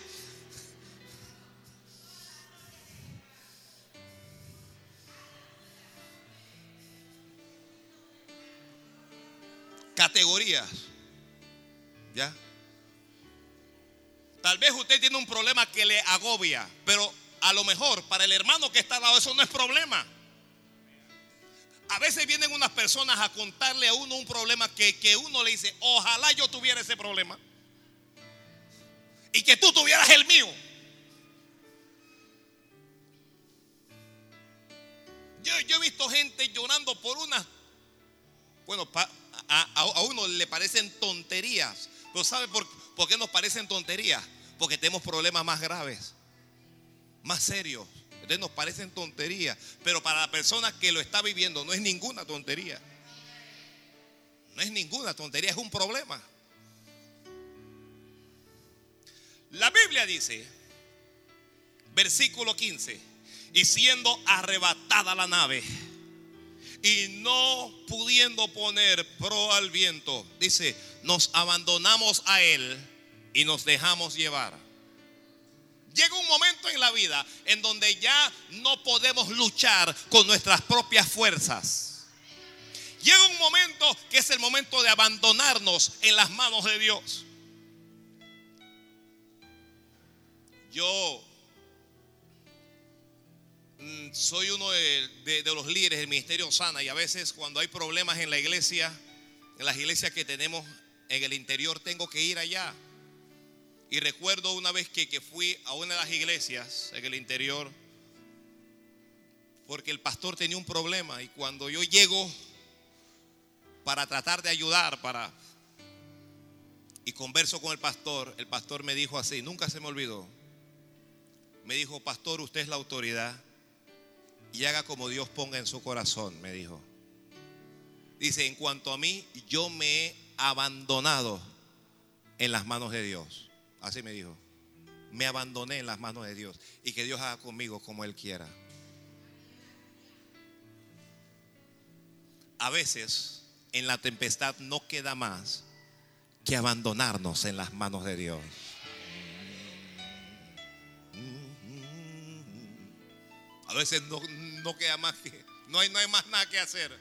categorías. ¿Ya? Tal vez usted tiene un problema que le agobia, pero a lo mejor para el hermano que está al lado eso no es problema. A veces vienen unas personas a contarle a uno un problema que, que uno le dice, ojalá yo tuviera ese problema. Y que tú tuvieras el mío. Yo, yo he visto gente llorando por una, bueno, a, uno le parecen tonterías. Pero ¿sabe por, por qué nos parecen tonterías? Porque tenemos problemas más graves, más serios. Entonces nos parecen tonterías. Pero para la persona que lo está viviendo no es ninguna tontería. No es ninguna tontería, es un problema. La Biblia dice, versículo 15, y siendo arrebatada la nave y no pudiendo poner pro al viento, dice, nos abandonamos a él y nos dejamos llevar. Llega un momento en la vida en donde ya no podemos luchar con nuestras propias fuerzas. Llega un momento que es el momento de abandonarnos en las manos de Dios. Yo soy uno de, los líderes del Ministerio Sana y a veces cuando hay problemas en la iglesia, en las iglesias que tenemos en el interior, tengo que ir allá. Y recuerdo una vez que, que fui a una de las iglesias en el interior, porque el pastor tenía un problema y cuando yo llego para tratar de ayudar, para y converso con el pastor, el pastor me dijo así, nunca se me olvidó me dijo, pastor, usted es la autoridad y haga como Dios ponga en su corazón, me dijo. Dice, en cuanto a mí, yo me he abandonado en las manos de Dios. Así me dijo. Me abandoné en las manos de Dios y que Dios haga conmigo como Él quiera. A veces en la tempestad no queda más que abandonarnos en las manos de Dios. A veces no, queda más que, no hay, no hay más nada que hacer.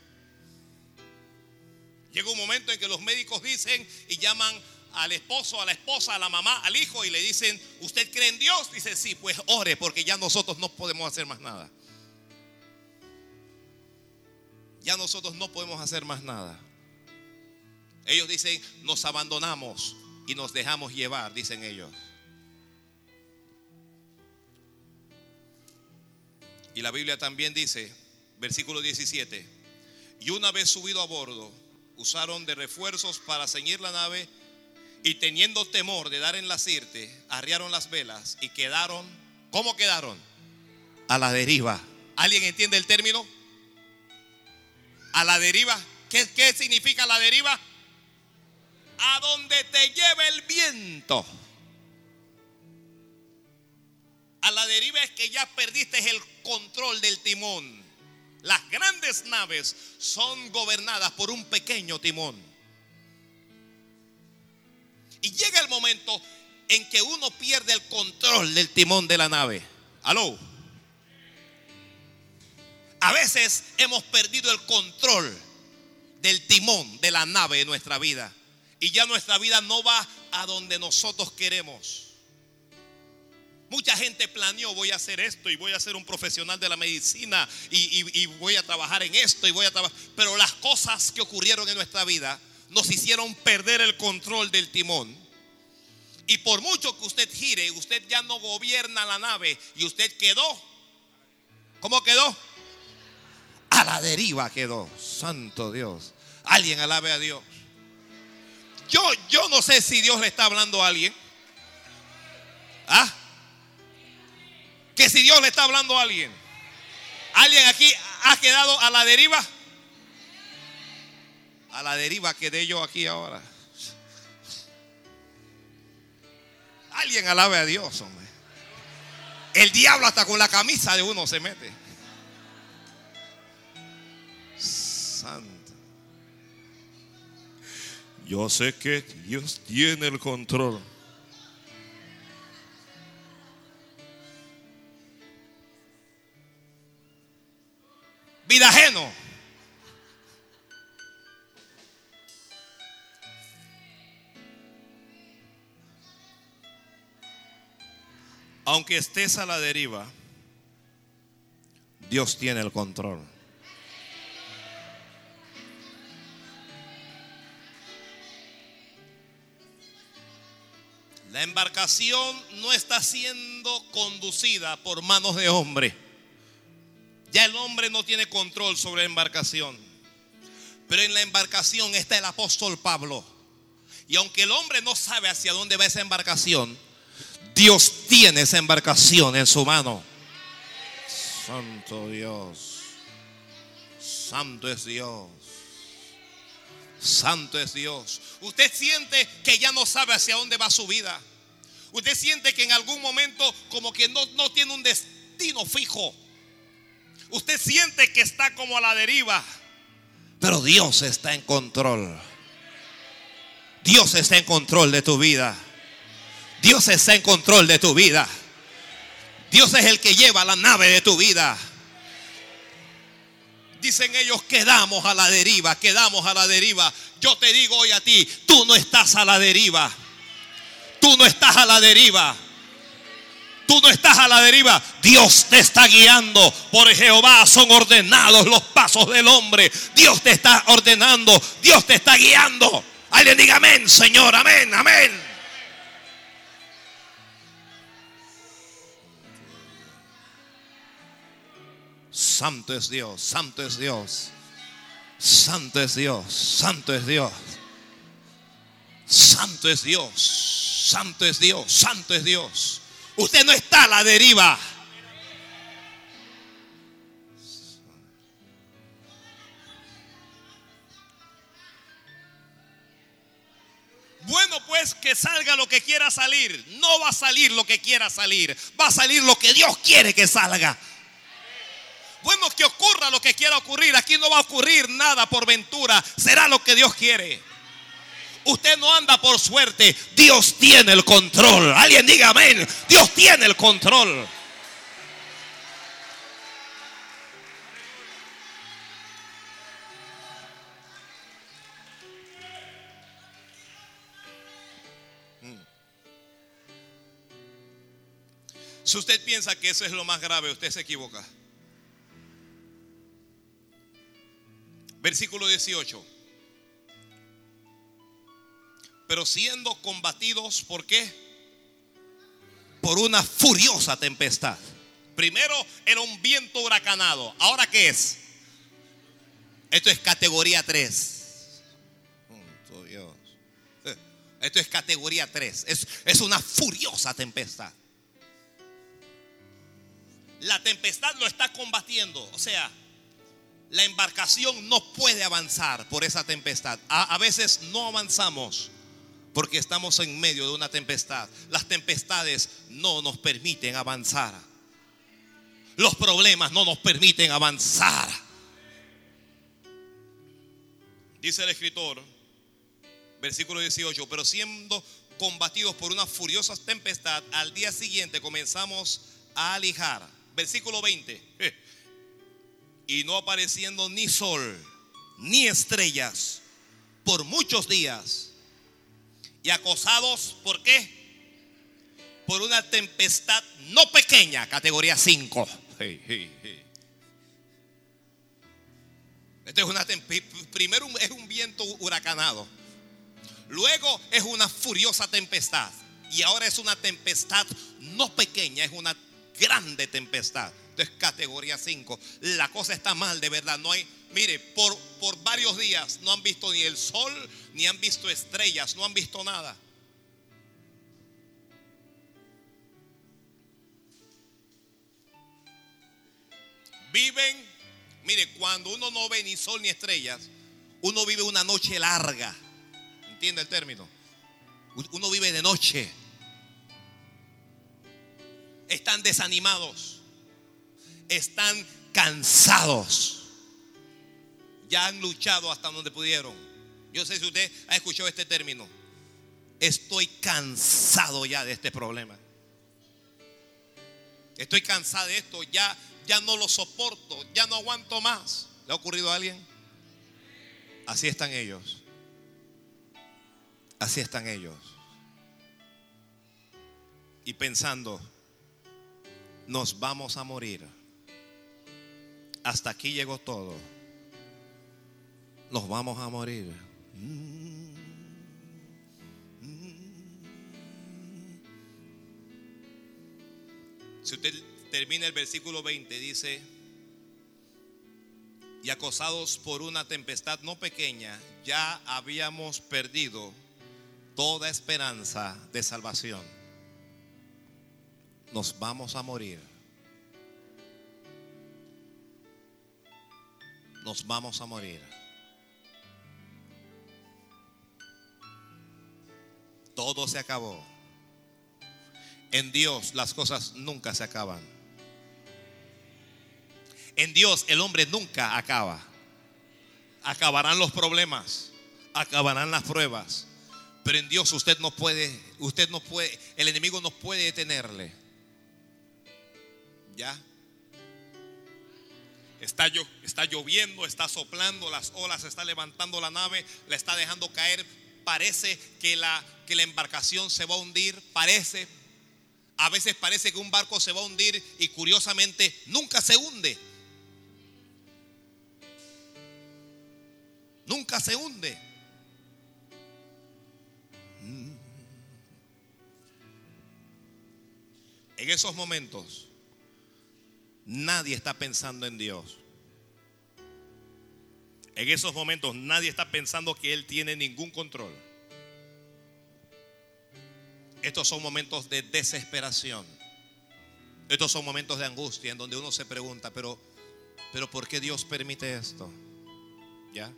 Llega un momento en que los médicos dicen y llaman al esposo, a la esposa, a la mamá, al hijo y le dicen, ¿usted cree en Dios? Dice, sí, pues ore porque ya nosotros no podemos hacer más nada. Ya nosotros no podemos hacer más nada. Ellos dicen, nos abandonamos y nos dejamos llevar, dicen ellos. Y la Biblia también dice, versículo 17, y una vez subido a bordo, usaron de refuerzos para ceñir la nave y teniendo temor de dar en la sirte, arriaron las velas y quedaron, ¿cómo quedaron? A la deriva. ¿Alguien entiende el término? A la deriva. ¿Qué, qué significa la deriva? A donde te lleve el viento. A la deriva es que ya perdiste el control del timón. Las grandes naves son gobernadas por un pequeño timón. Y llega el momento en que uno pierde el control del timón de la nave. Aló. A veces hemos perdido el control del timón de la nave de nuestra vida. Y ya nuestra vida no va a donde nosotros queremos. Mucha gente planeó, voy a hacer esto y voy a ser un profesional de la medicina y, voy a trabajar en esto y voy a trabajar. Pero las cosas que ocurrieron en nuestra vida nos hicieron perder el control del timón. Y por mucho que usted gire, usted ya no gobierna la nave y usted quedó. ¿Cómo quedó? A la deriva quedó. Santo Dios. Alguien alabe a Dios. Yo, yo no sé si Dios le está hablando a alguien. ¿Ah? Que si Dios le está hablando a alguien, alguien aquí ha quedado a la deriva. A la deriva quedé yo aquí ahora. Alguien alabe a Dios, hombre. El diablo hasta con la camisa de uno se mete. Santo. Yo sé que Dios tiene el control. Vida ajeno. Aunque estés a la deriva, Dios tiene el control. La embarcación no está siendo conducida por manos de hombre. Ya el hombre no tiene control sobre la embarcación. Pero en la embarcación está el apóstol Pablo. Y aunque el hombre no sabe hacia dónde va esa embarcación, Dios tiene esa embarcación en su mano. Santo Dios. Santo es Dios. Santo es Dios. Usted siente que ya no sabe hacia dónde va su vida. Usted siente que en algún momento como que no, no tiene un destino fijo. Usted siente que está como a la deriva. Pero Dios está en control. Dios está en control de tu vida. Dios está en control de tu vida. Dios es el que lleva la nave de tu vida. Dicen ellos, quedamos a la deriva, quedamos a la deriva. Yo te digo hoy a ti, tú no estás a la deriva. Tú no estás a la deriva. Tú no estás a la deriva. Dios te está guiando. Por Jehová son ordenados los pasos del hombre. Dios te está ordenando. Dios te está guiando. Alguien diga amén, Señor. Amén, amén. Santo es Dios, santo es Dios. Santo es Dios, santo es Dios. Santo es Dios, santo es Dios, santo es Dios. Usted no está a la deriva. Bueno, pues que salga lo que quiera salir. No va a salir lo que quiera salir. Va a salir lo que Dios quiere que salga. Bueno, que ocurra lo que quiera ocurrir. Aquí no va a ocurrir nada por ventura. Será lo que Dios quiere. Usted no anda por suerte. Dios tiene el control. Alguien diga amén. Dios tiene el control. Mm. Si usted piensa que eso es lo más grave, usted se equivoca. Versículo 18. Pero siendo combatidos, ¿por qué? Por una furiosa tempestad. Primero era un viento huracanado. ¿Ahora qué es? Esto es categoría 3. Esto es categoría 3. Es, es una furiosa tempestad. La tempestad lo está combatiendo. O sea, la embarcación no puede avanzar por esa tempestad. A, veces no avanzamos porque estamos en medio de una tempestad. Las tempestades no nos permiten avanzar. Los problemas no nos permiten avanzar. Dice el escritor, versículo 18, pero siendo combatidos por una furiosa tempestad, al día siguiente comenzamos a alijar. Versículo 20 y no apareciendo ni sol ni estrellas por muchos días. Y acosados, ¿por qué? Por una tempestad no pequeña, categoría 5. Esto es una primero es un viento huracanado. Luego es una furiosa tempestad. Y ahora es una tempestad no pequeña, es una grande tempestad es categoría 5. La cosa está mal, de verdad. No hay, mire, por, por varios días no han visto ni el sol, ni han visto estrellas, no han visto nada. Viven, mire, cuando uno no ve ni sol ni estrellas, uno vive una noche larga. ¿Entiende el término? Uno vive de noche. Están desanimados están cansados. Ya han luchado hasta donde pudieron. Yo sé si usted ha escuchado este término. Estoy cansado ya de este problema. Estoy cansado de esto, ya ya no lo soporto, ya no aguanto más. ¿Le ha ocurrido a alguien? Así están ellos. Así están ellos. Y pensando, nos vamos a morir hasta aquí llegó todo. Nos vamos a morir. Si usted termina el versículo 20, dice, y acosados por una tempestad no pequeña, ya habíamos perdido toda esperanza de salvación. Nos vamos a morir. nos vamos a morir. Todo se acabó. En Dios las cosas nunca se acaban. En Dios el hombre nunca acaba. Acabarán los problemas, acabarán las pruebas, pero en Dios usted no puede, usted no puede, el enemigo no puede detenerle. ¿Ya? Está, está lloviendo, está soplando, las olas, está levantando la nave, la está dejando caer. Parece que la, que la embarcación se va a hundir, parece. A veces parece que un barco se va a hundir y curiosamente nunca se hunde. Nunca se hunde. En esos momentos nadie está pensando en Dios. En esos momentos nadie está pensando que Él tiene ningún control. Estos son momentos de desesperación. Estos son momentos de angustia en donde uno se pregunta, pero, pero ¿por qué Dios permite esto? ¿Ya?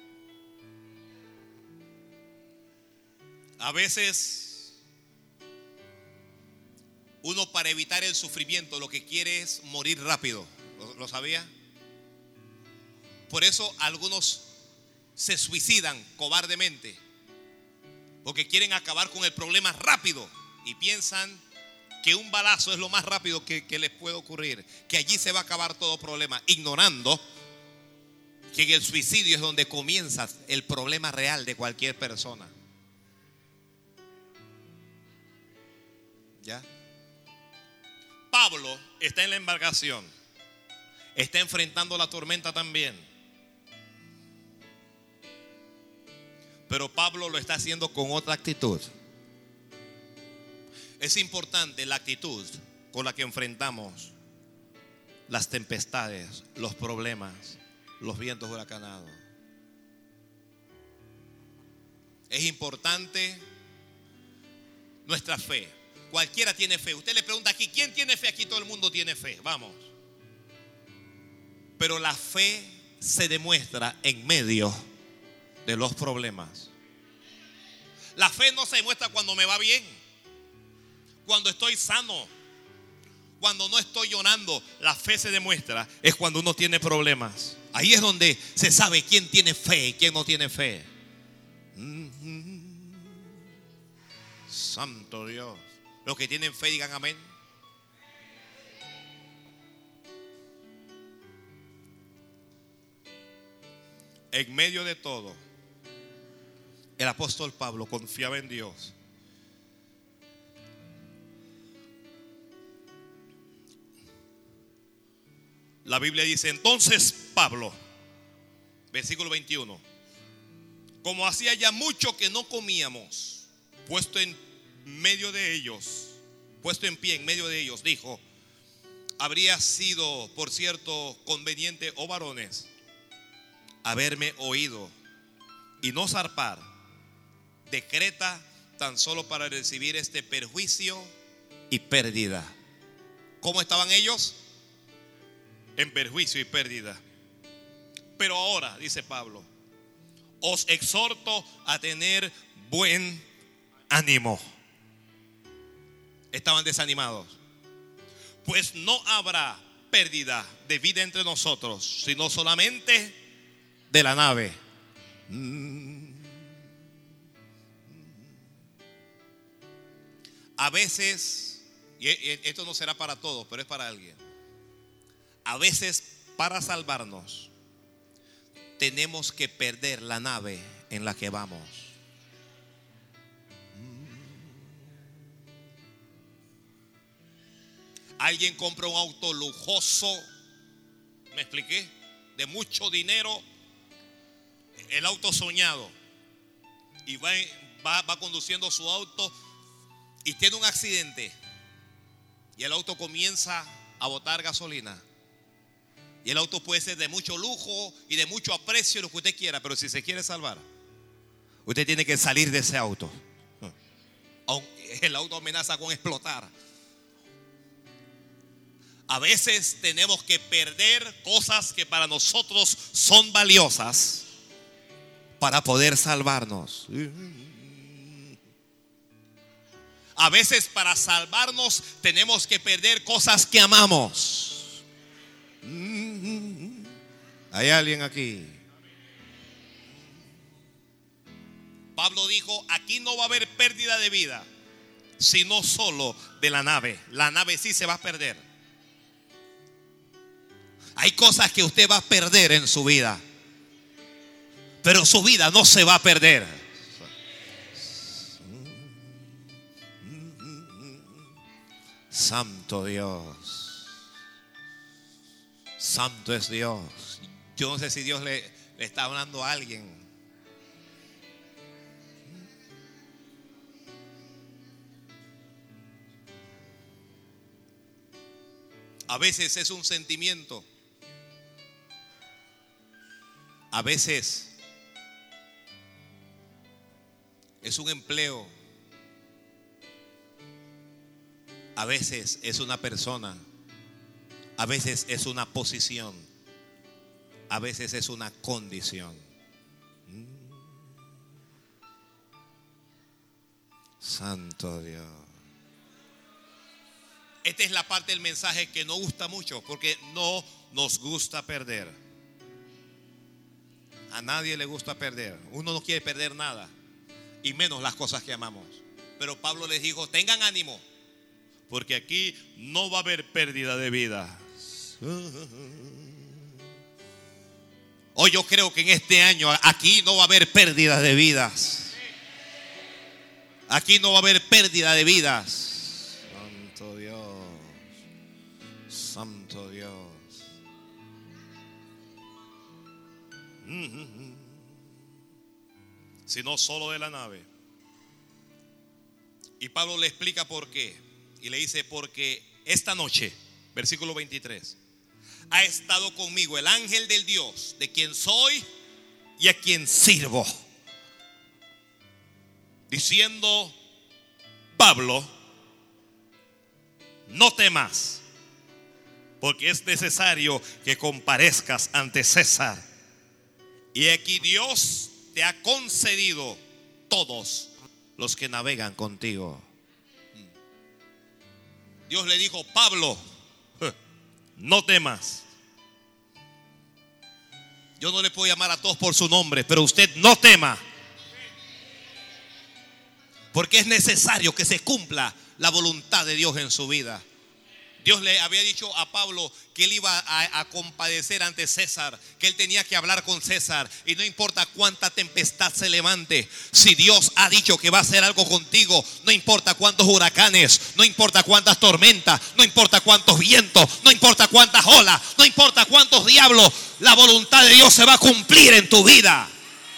A veces uno para evitar el sufrimiento lo que quiere es morir rápido. ¿Lo, sabía? Por eso algunos se suicidan cobardemente. Porque quieren acabar con el problema rápido. Y piensan que un balazo es lo más rápido que, les puede ocurrir. Que allí se va a acabar todo problema. Ignorando que en el suicidio es donde comienza el problema real de cualquier persona. ¿Ya? Pablo está en la embarcación. Está enfrentando la tormenta también. Pero Pablo lo está haciendo con otra actitud. Es importante la actitud con la que enfrentamos las tempestades, los problemas, los vientos huracanados. Es importante nuestra fe. Cualquiera tiene fe. Usted le pregunta aquí, ¿quién tiene fe? Aquí todo el mundo tiene fe. Vamos. Pero la fe se demuestra en medio de los problemas. La fe no se demuestra cuando me va bien, cuando estoy sano, cuando no estoy llorando. La fe se demuestra es cuando uno tiene problemas. Ahí es donde se sabe quién tiene fe y quién no tiene fe. Mm-hmm. Santo Dios. Los que tienen fe digan amén. En medio de todo, el apóstol Pablo confiaba en Dios. La Biblia dice, entonces Pablo, versículo 21, como hacía ya mucho que no comíamos, puesto en medio de ellos, puesto en pie en medio de ellos, dijo, habría sido, por cierto, conveniente, oh varones, haberme oído y no zarpar decreta tan solo para recibir este perjuicio y pérdida. ¿Cómo estaban ellos? En perjuicio y pérdida. Pero ahora, dice Pablo, os exhorto a tener buen ánimo estaban desanimados. Pues no habrá pérdida de vida entre nosotros, sino solamente de la nave. A veces, y esto no será para todos, pero es para alguien. A veces para salvarnos tenemos que perder la nave en la que vamos. Alguien compra un auto lujoso, ¿me expliqué? De mucho dinero, el auto soñado. Y va, va, conduciendo su auto y tiene un accidente. Y el auto comienza a botar gasolina. Y el auto puede ser de mucho lujo y de mucho aprecio, lo que usted quiera, pero si se quiere salvar, usted tiene que salir de ese auto. El auto amenaza con explotar. A veces tenemos que perder cosas que para nosotros son valiosas para poder salvarnos. A veces para salvarnos tenemos que perder cosas que amamos. ¿Hay alguien aquí? Pablo dijo, aquí no va a haber pérdida de vida, sino solo de la nave. La nave sí se va a perder. Hay cosas que usted va a perder en su vida, pero su vida no se va a perder. Santo Dios. Santo es Dios. Yo no sé si Dios le, está hablando a alguien. A veces es un sentimiento. A veces es un empleo. A veces es una persona. A veces es una posición. A veces es una condición. Mm. Santo Dios. Esta es la parte del mensaje que no gusta mucho porque no nos gusta perder. A nadie le gusta perder. Uno no quiere perder nada. Y menos las cosas que amamos. Pero Pablo les dijo, tengan ánimo porque aquí no va a haber pérdida de vida. Hoy yo creo que en este año aquí no va a haber pérdida de vidas. Aquí no va a haber pérdida de vidas. Santo Dios. Santo Dios. Sino solo de la nave. Y Pablo le explica por qué. Y le dice, porque esta noche, versículo 23, ha estado conmigo el ángel del Dios, de quien soy y a quien sirvo. Diciendo, Pablo, no temas, porque es necesario que comparezcas ante César. Y aquí Dios te ha concedido todos los que navegan contigo. Dios le dijo, Pablo, no temas. Yo no le puedo llamar a todos por su nombre, pero usted no tema. Porque es necesario que se cumpla la voluntad de Dios en su vida. Dios le había dicho a Pablo que él iba a, compadecer ante César, que él tenía que hablar con César. Y no importa cuánta tempestad se levante, si Dios ha dicho que va a hacer algo contigo, no importa cuántos huracanes, no importa cuántas tormentas, no importa cuántos vientos, no importa cuántas olas, no importa cuántos diablos, la voluntad de Dios se va a cumplir en tu vida.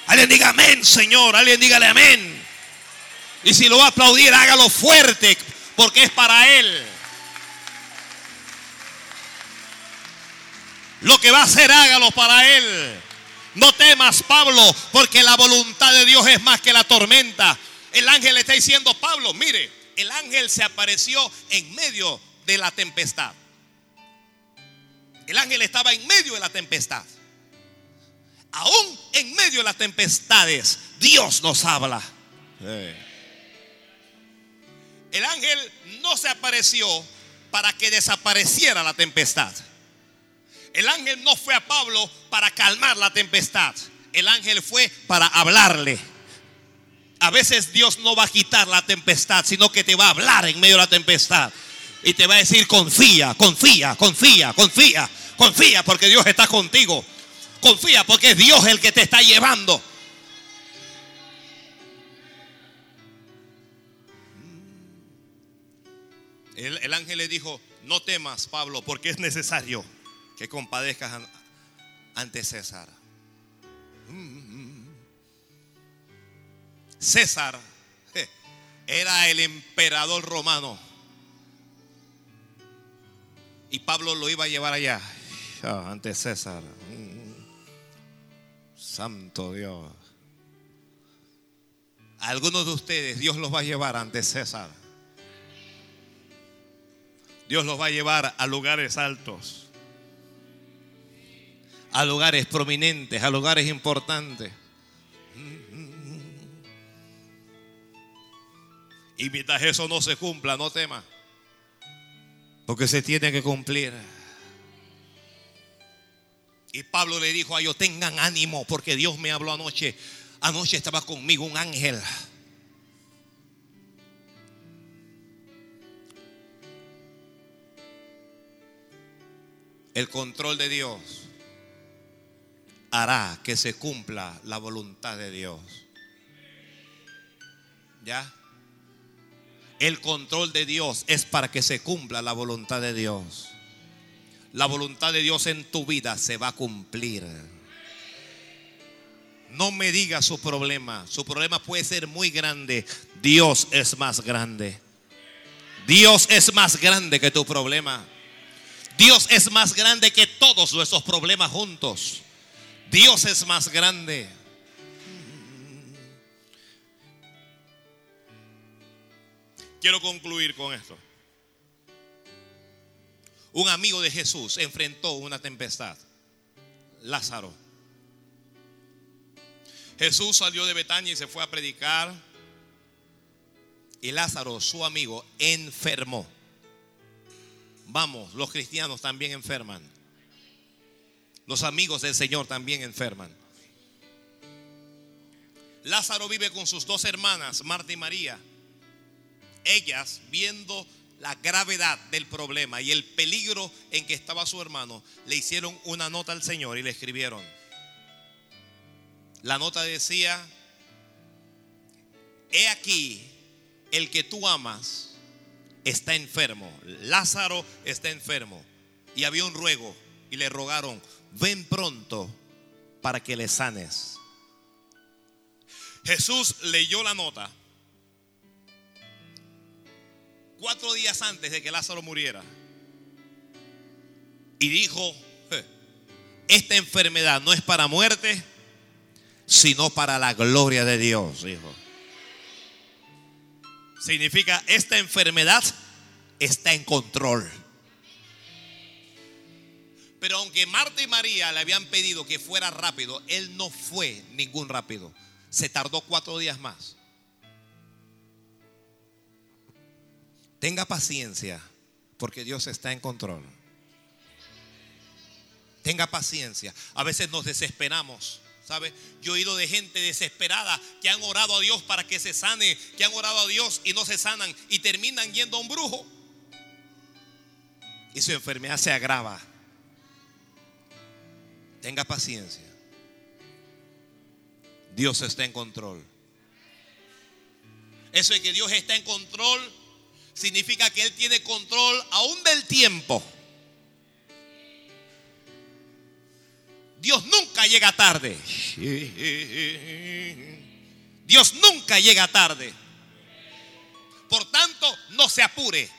Alguien diga amén, Señor. Alguien dígale amén. Y si lo va a aplaudir, hágalo fuerte, porque es para Él. Lo que va a hacer, hágalo para Él. No temas, Pablo, porque la voluntad de Dios es más que la tormenta. El ángel le está diciendo, Pablo, mire, el ángel se apareció en medio de la tempestad. El ángel estaba en medio de la tempestad. Aún en medio de las tempestades, Dios nos habla. El ángel no se apareció para que desapareciera la tempestad. El ángel no fue a Pablo para calmar la tempestad. El ángel fue para hablarle. A veces Dios no va a quitar la tempestad, sino que te va a hablar en medio de la tempestad. Y te va a decir, confía, confía, confía, confía, confía porque Dios está contigo. Confía porque es Dios el que te está llevando. El, el ángel le dijo, no temas, Pablo, porque es necesario que compadezcas ante César. César era el emperador romano. Y Pablo lo iba a llevar allá, ante César. Santo Dios. algunos de ustedes Dios los va a llevar ante César. Dios los va a llevar a lugares altos a lugares prominentes, a lugares importantes. Y mientras eso no se cumpla, no tema. Porque se tiene que cumplir. Y Pablo le dijo a ellos, tengan ánimo, porque Dios me habló anoche. Anoche estaba conmigo un ángel. El control de Dios hará que se cumpla la voluntad de Dios. ¿Ya? El control de Dios es para que se cumpla la voluntad de Dios. La voluntad de Dios en tu vida se va a cumplir. No me diga su problema. Su problema puede ser muy grande. Dios es más grande. Dios es más grande que tu problema. Dios es más grande que todos nuestros problemas juntos. Dios es más grande. Quiero concluir con esto. Un amigo de Jesús enfrentó una tempestad. Lázaro. Jesús salió de Betania y se fue a predicar. Y Lázaro, su amigo, enfermó. Vamos, los cristianos también enferman. Los amigos del Señor también enferman. Lázaro vive con sus dos hermanas, Marta y María. Ellas, viendo la gravedad del problema y el peligro en que estaba su hermano, le hicieron una nota al Señor y le escribieron. La nota decía, he aquí, el que tú amas está enfermo. Lázaro está enfermo. Y había un ruego y le rogaron, ven pronto para que le sanes. Jesús leyó la nota cuatro días antes de que Lázaro muriera. Y dijo, esta enfermedad no es para muerte, sino para la gloria de Dios, hijo. Significa, esta enfermedad está en control. Pero aunque Marta y María le habían pedido que fuera rápido, él no fue ningún rápido. Se tardó cuatro días más. Tenga paciencia, porque Dios está en control. Tenga paciencia. A veces nos desesperamos. ¿Sabe? Yo he oído de gente desesperada que han orado a Dios para que se sane, que han orado a Dios y no se sanan y terminan yendo a un brujo. Y su enfermedad se agrava. Tenga paciencia. Dios está en control. Eso de que Dios está en control significa que Él tiene control aún del tiempo. Dios nunca llega tarde. Dios nunca llega tarde. Por tanto, no se apure.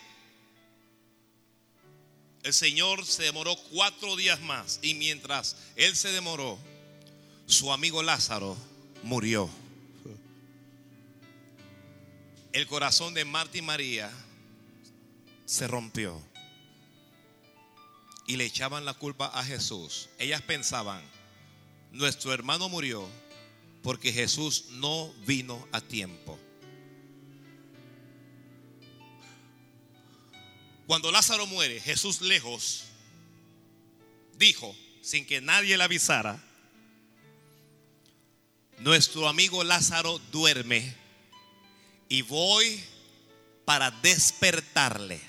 El Señor se demoró cuatro días más y mientras Él se demoró, su amigo Lázaro murió. El corazón de Marta y María se rompió y le echaban la culpa a Jesús. Ellas pensaban, nuestro hermano murió porque Jesús no vino a tiempo. Cuando Lázaro muere, Jesús lejos dijo, sin que nadie le avisara, nuestro amigo Lázaro duerme y voy para despertarle.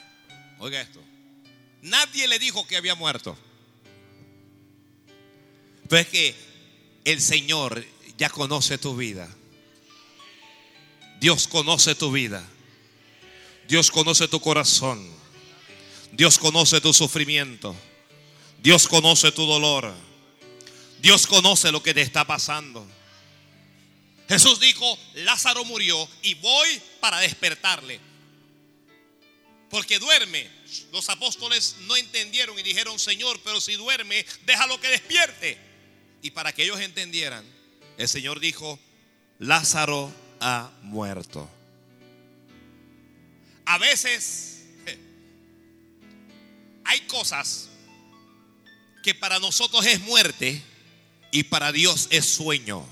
Oiga esto. Nadie le dijo que había muerto. Pero es que el Señor ya conoce tu vida. Dios conoce tu vida. Dios conoce tu corazón. Dios conoce tu sufrimiento. Dios conoce tu dolor. Dios conoce lo que te está pasando. Jesús dijo, Lázaro murió y voy para despertarle. Porque duerme. Los apóstoles no entendieron y dijeron, Señor, pero si duerme, déjalo que despierte. Y para que ellos entendieran, el Señor dijo, Lázaro ha muerto. A veces hay cosas que para nosotros es muerte y para Dios es sueño.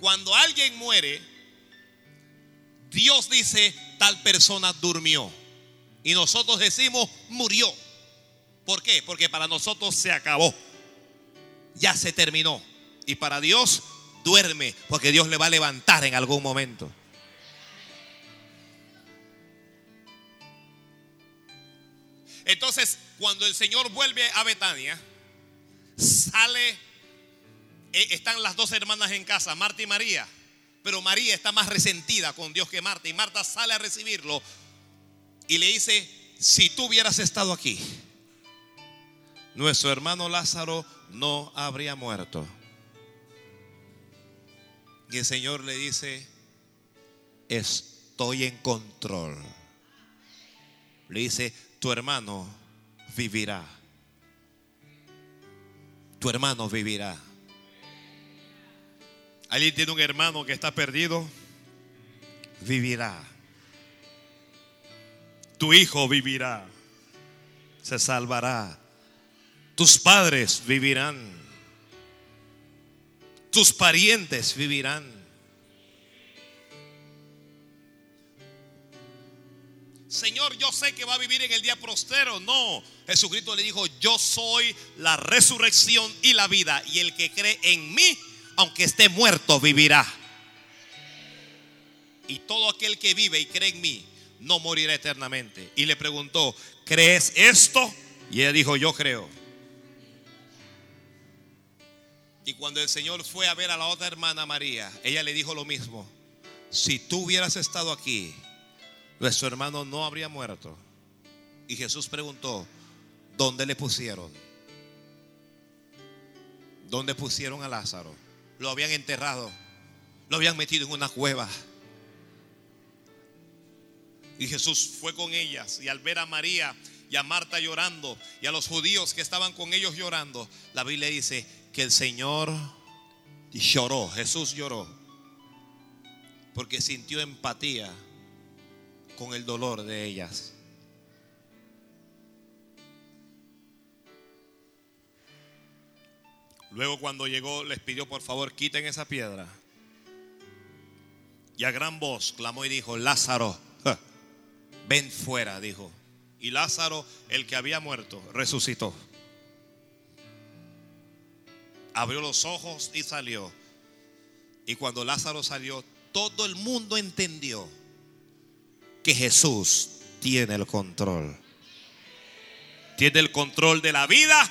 Cuando alguien muere, Dios dice, tal persona durmió. Y nosotros decimos, murió. ¿Por qué? Porque para nosotros se acabó. Ya se terminó. Y para Dios duerme, porque Dios le va a levantar en algún momento. Entonces, cuando el Señor vuelve a Betania, sale, eh, están las dos hermanas en casa, Marta y María, pero María está más resentida con Dios que Marta, y Marta sale a recibirlo y le dice, si tú hubieras estado aquí, nuestro hermano Lázaro no habría muerto. Y el Señor le dice, estoy en control. Le dice, tu hermano vivirá. Tu hermano vivirá. ¿Alguien tiene un hermano que está perdido? Vivirá. Tu hijo vivirá. Se salvará. Tus padres vivirán. Tus parientes vivirán. Señor, yo sé que va a vivir en el día prostero. No, Jesucristo le dijo, yo soy la resurrección y la vida. Y el que cree en mí, aunque esté muerto, vivirá. Y todo aquel que vive y cree en mí, no morirá eternamente. Y le preguntó, ¿crees esto? Y ella dijo, yo creo. Y cuando el Señor fue a ver a la otra hermana María, ella le dijo lo mismo. Si tú hubieras estado aquí, nuestro hermano no habría muerto. Y Jesús preguntó, ¿dónde le pusieron? ¿Dónde pusieron a Lázaro? Lo habían enterrado, lo habían metido en una cueva. Y Jesús fue con ellas y al ver a María y a Marta llorando y a los judíos que estaban con ellos llorando, la Biblia dice que el Señor lloró, Jesús lloró, porque sintió empatía con el dolor de ellas. Luego cuando llegó les pidió por favor quiten esa piedra. Y a gran voz clamó y dijo, Lázaro, ven fuera, dijo. Y Lázaro, el que había muerto, resucitó. Abrió los ojos y salió. Y cuando Lázaro salió, todo el mundo entendió que Jesús tiene el control. Tiene el control de la vida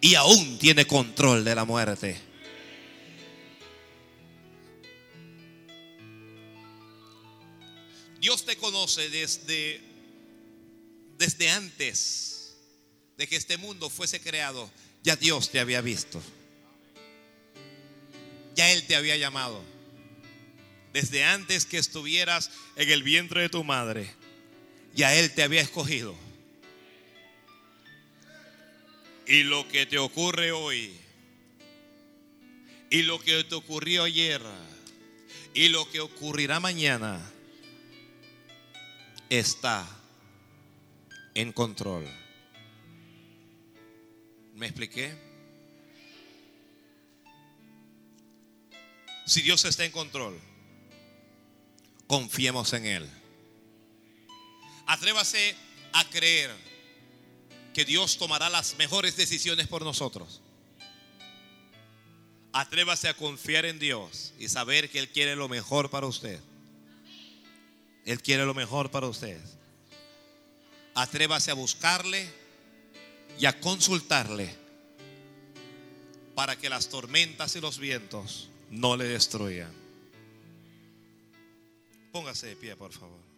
y aún tiene control de la muerte. Dios te conoce desde desde antes de que este mundo fuese creado. Ya Dios te había visto. Ya Él te había llamado desde antes que estuvieras en el vientre de tu madre, ya Él te había escogido. Y lo que te ocurre hoy, y lo que te ocurrió ayer, y lo que ocurrirá mañana, está en control. ¿Me expliqué? Si Dios está en control, confiemos en Él. Atrévase a creer que Dios tomará las mejores decisiones por nosotros. Atrévase a confiar en Dios y saber que Él quiere lo mejor para usted. Él quiere lo mejor para usted. Atrévase a buscarle y a consultarle para que las tormentas y los vientos no le destruyan. Póngase de pie, por favor.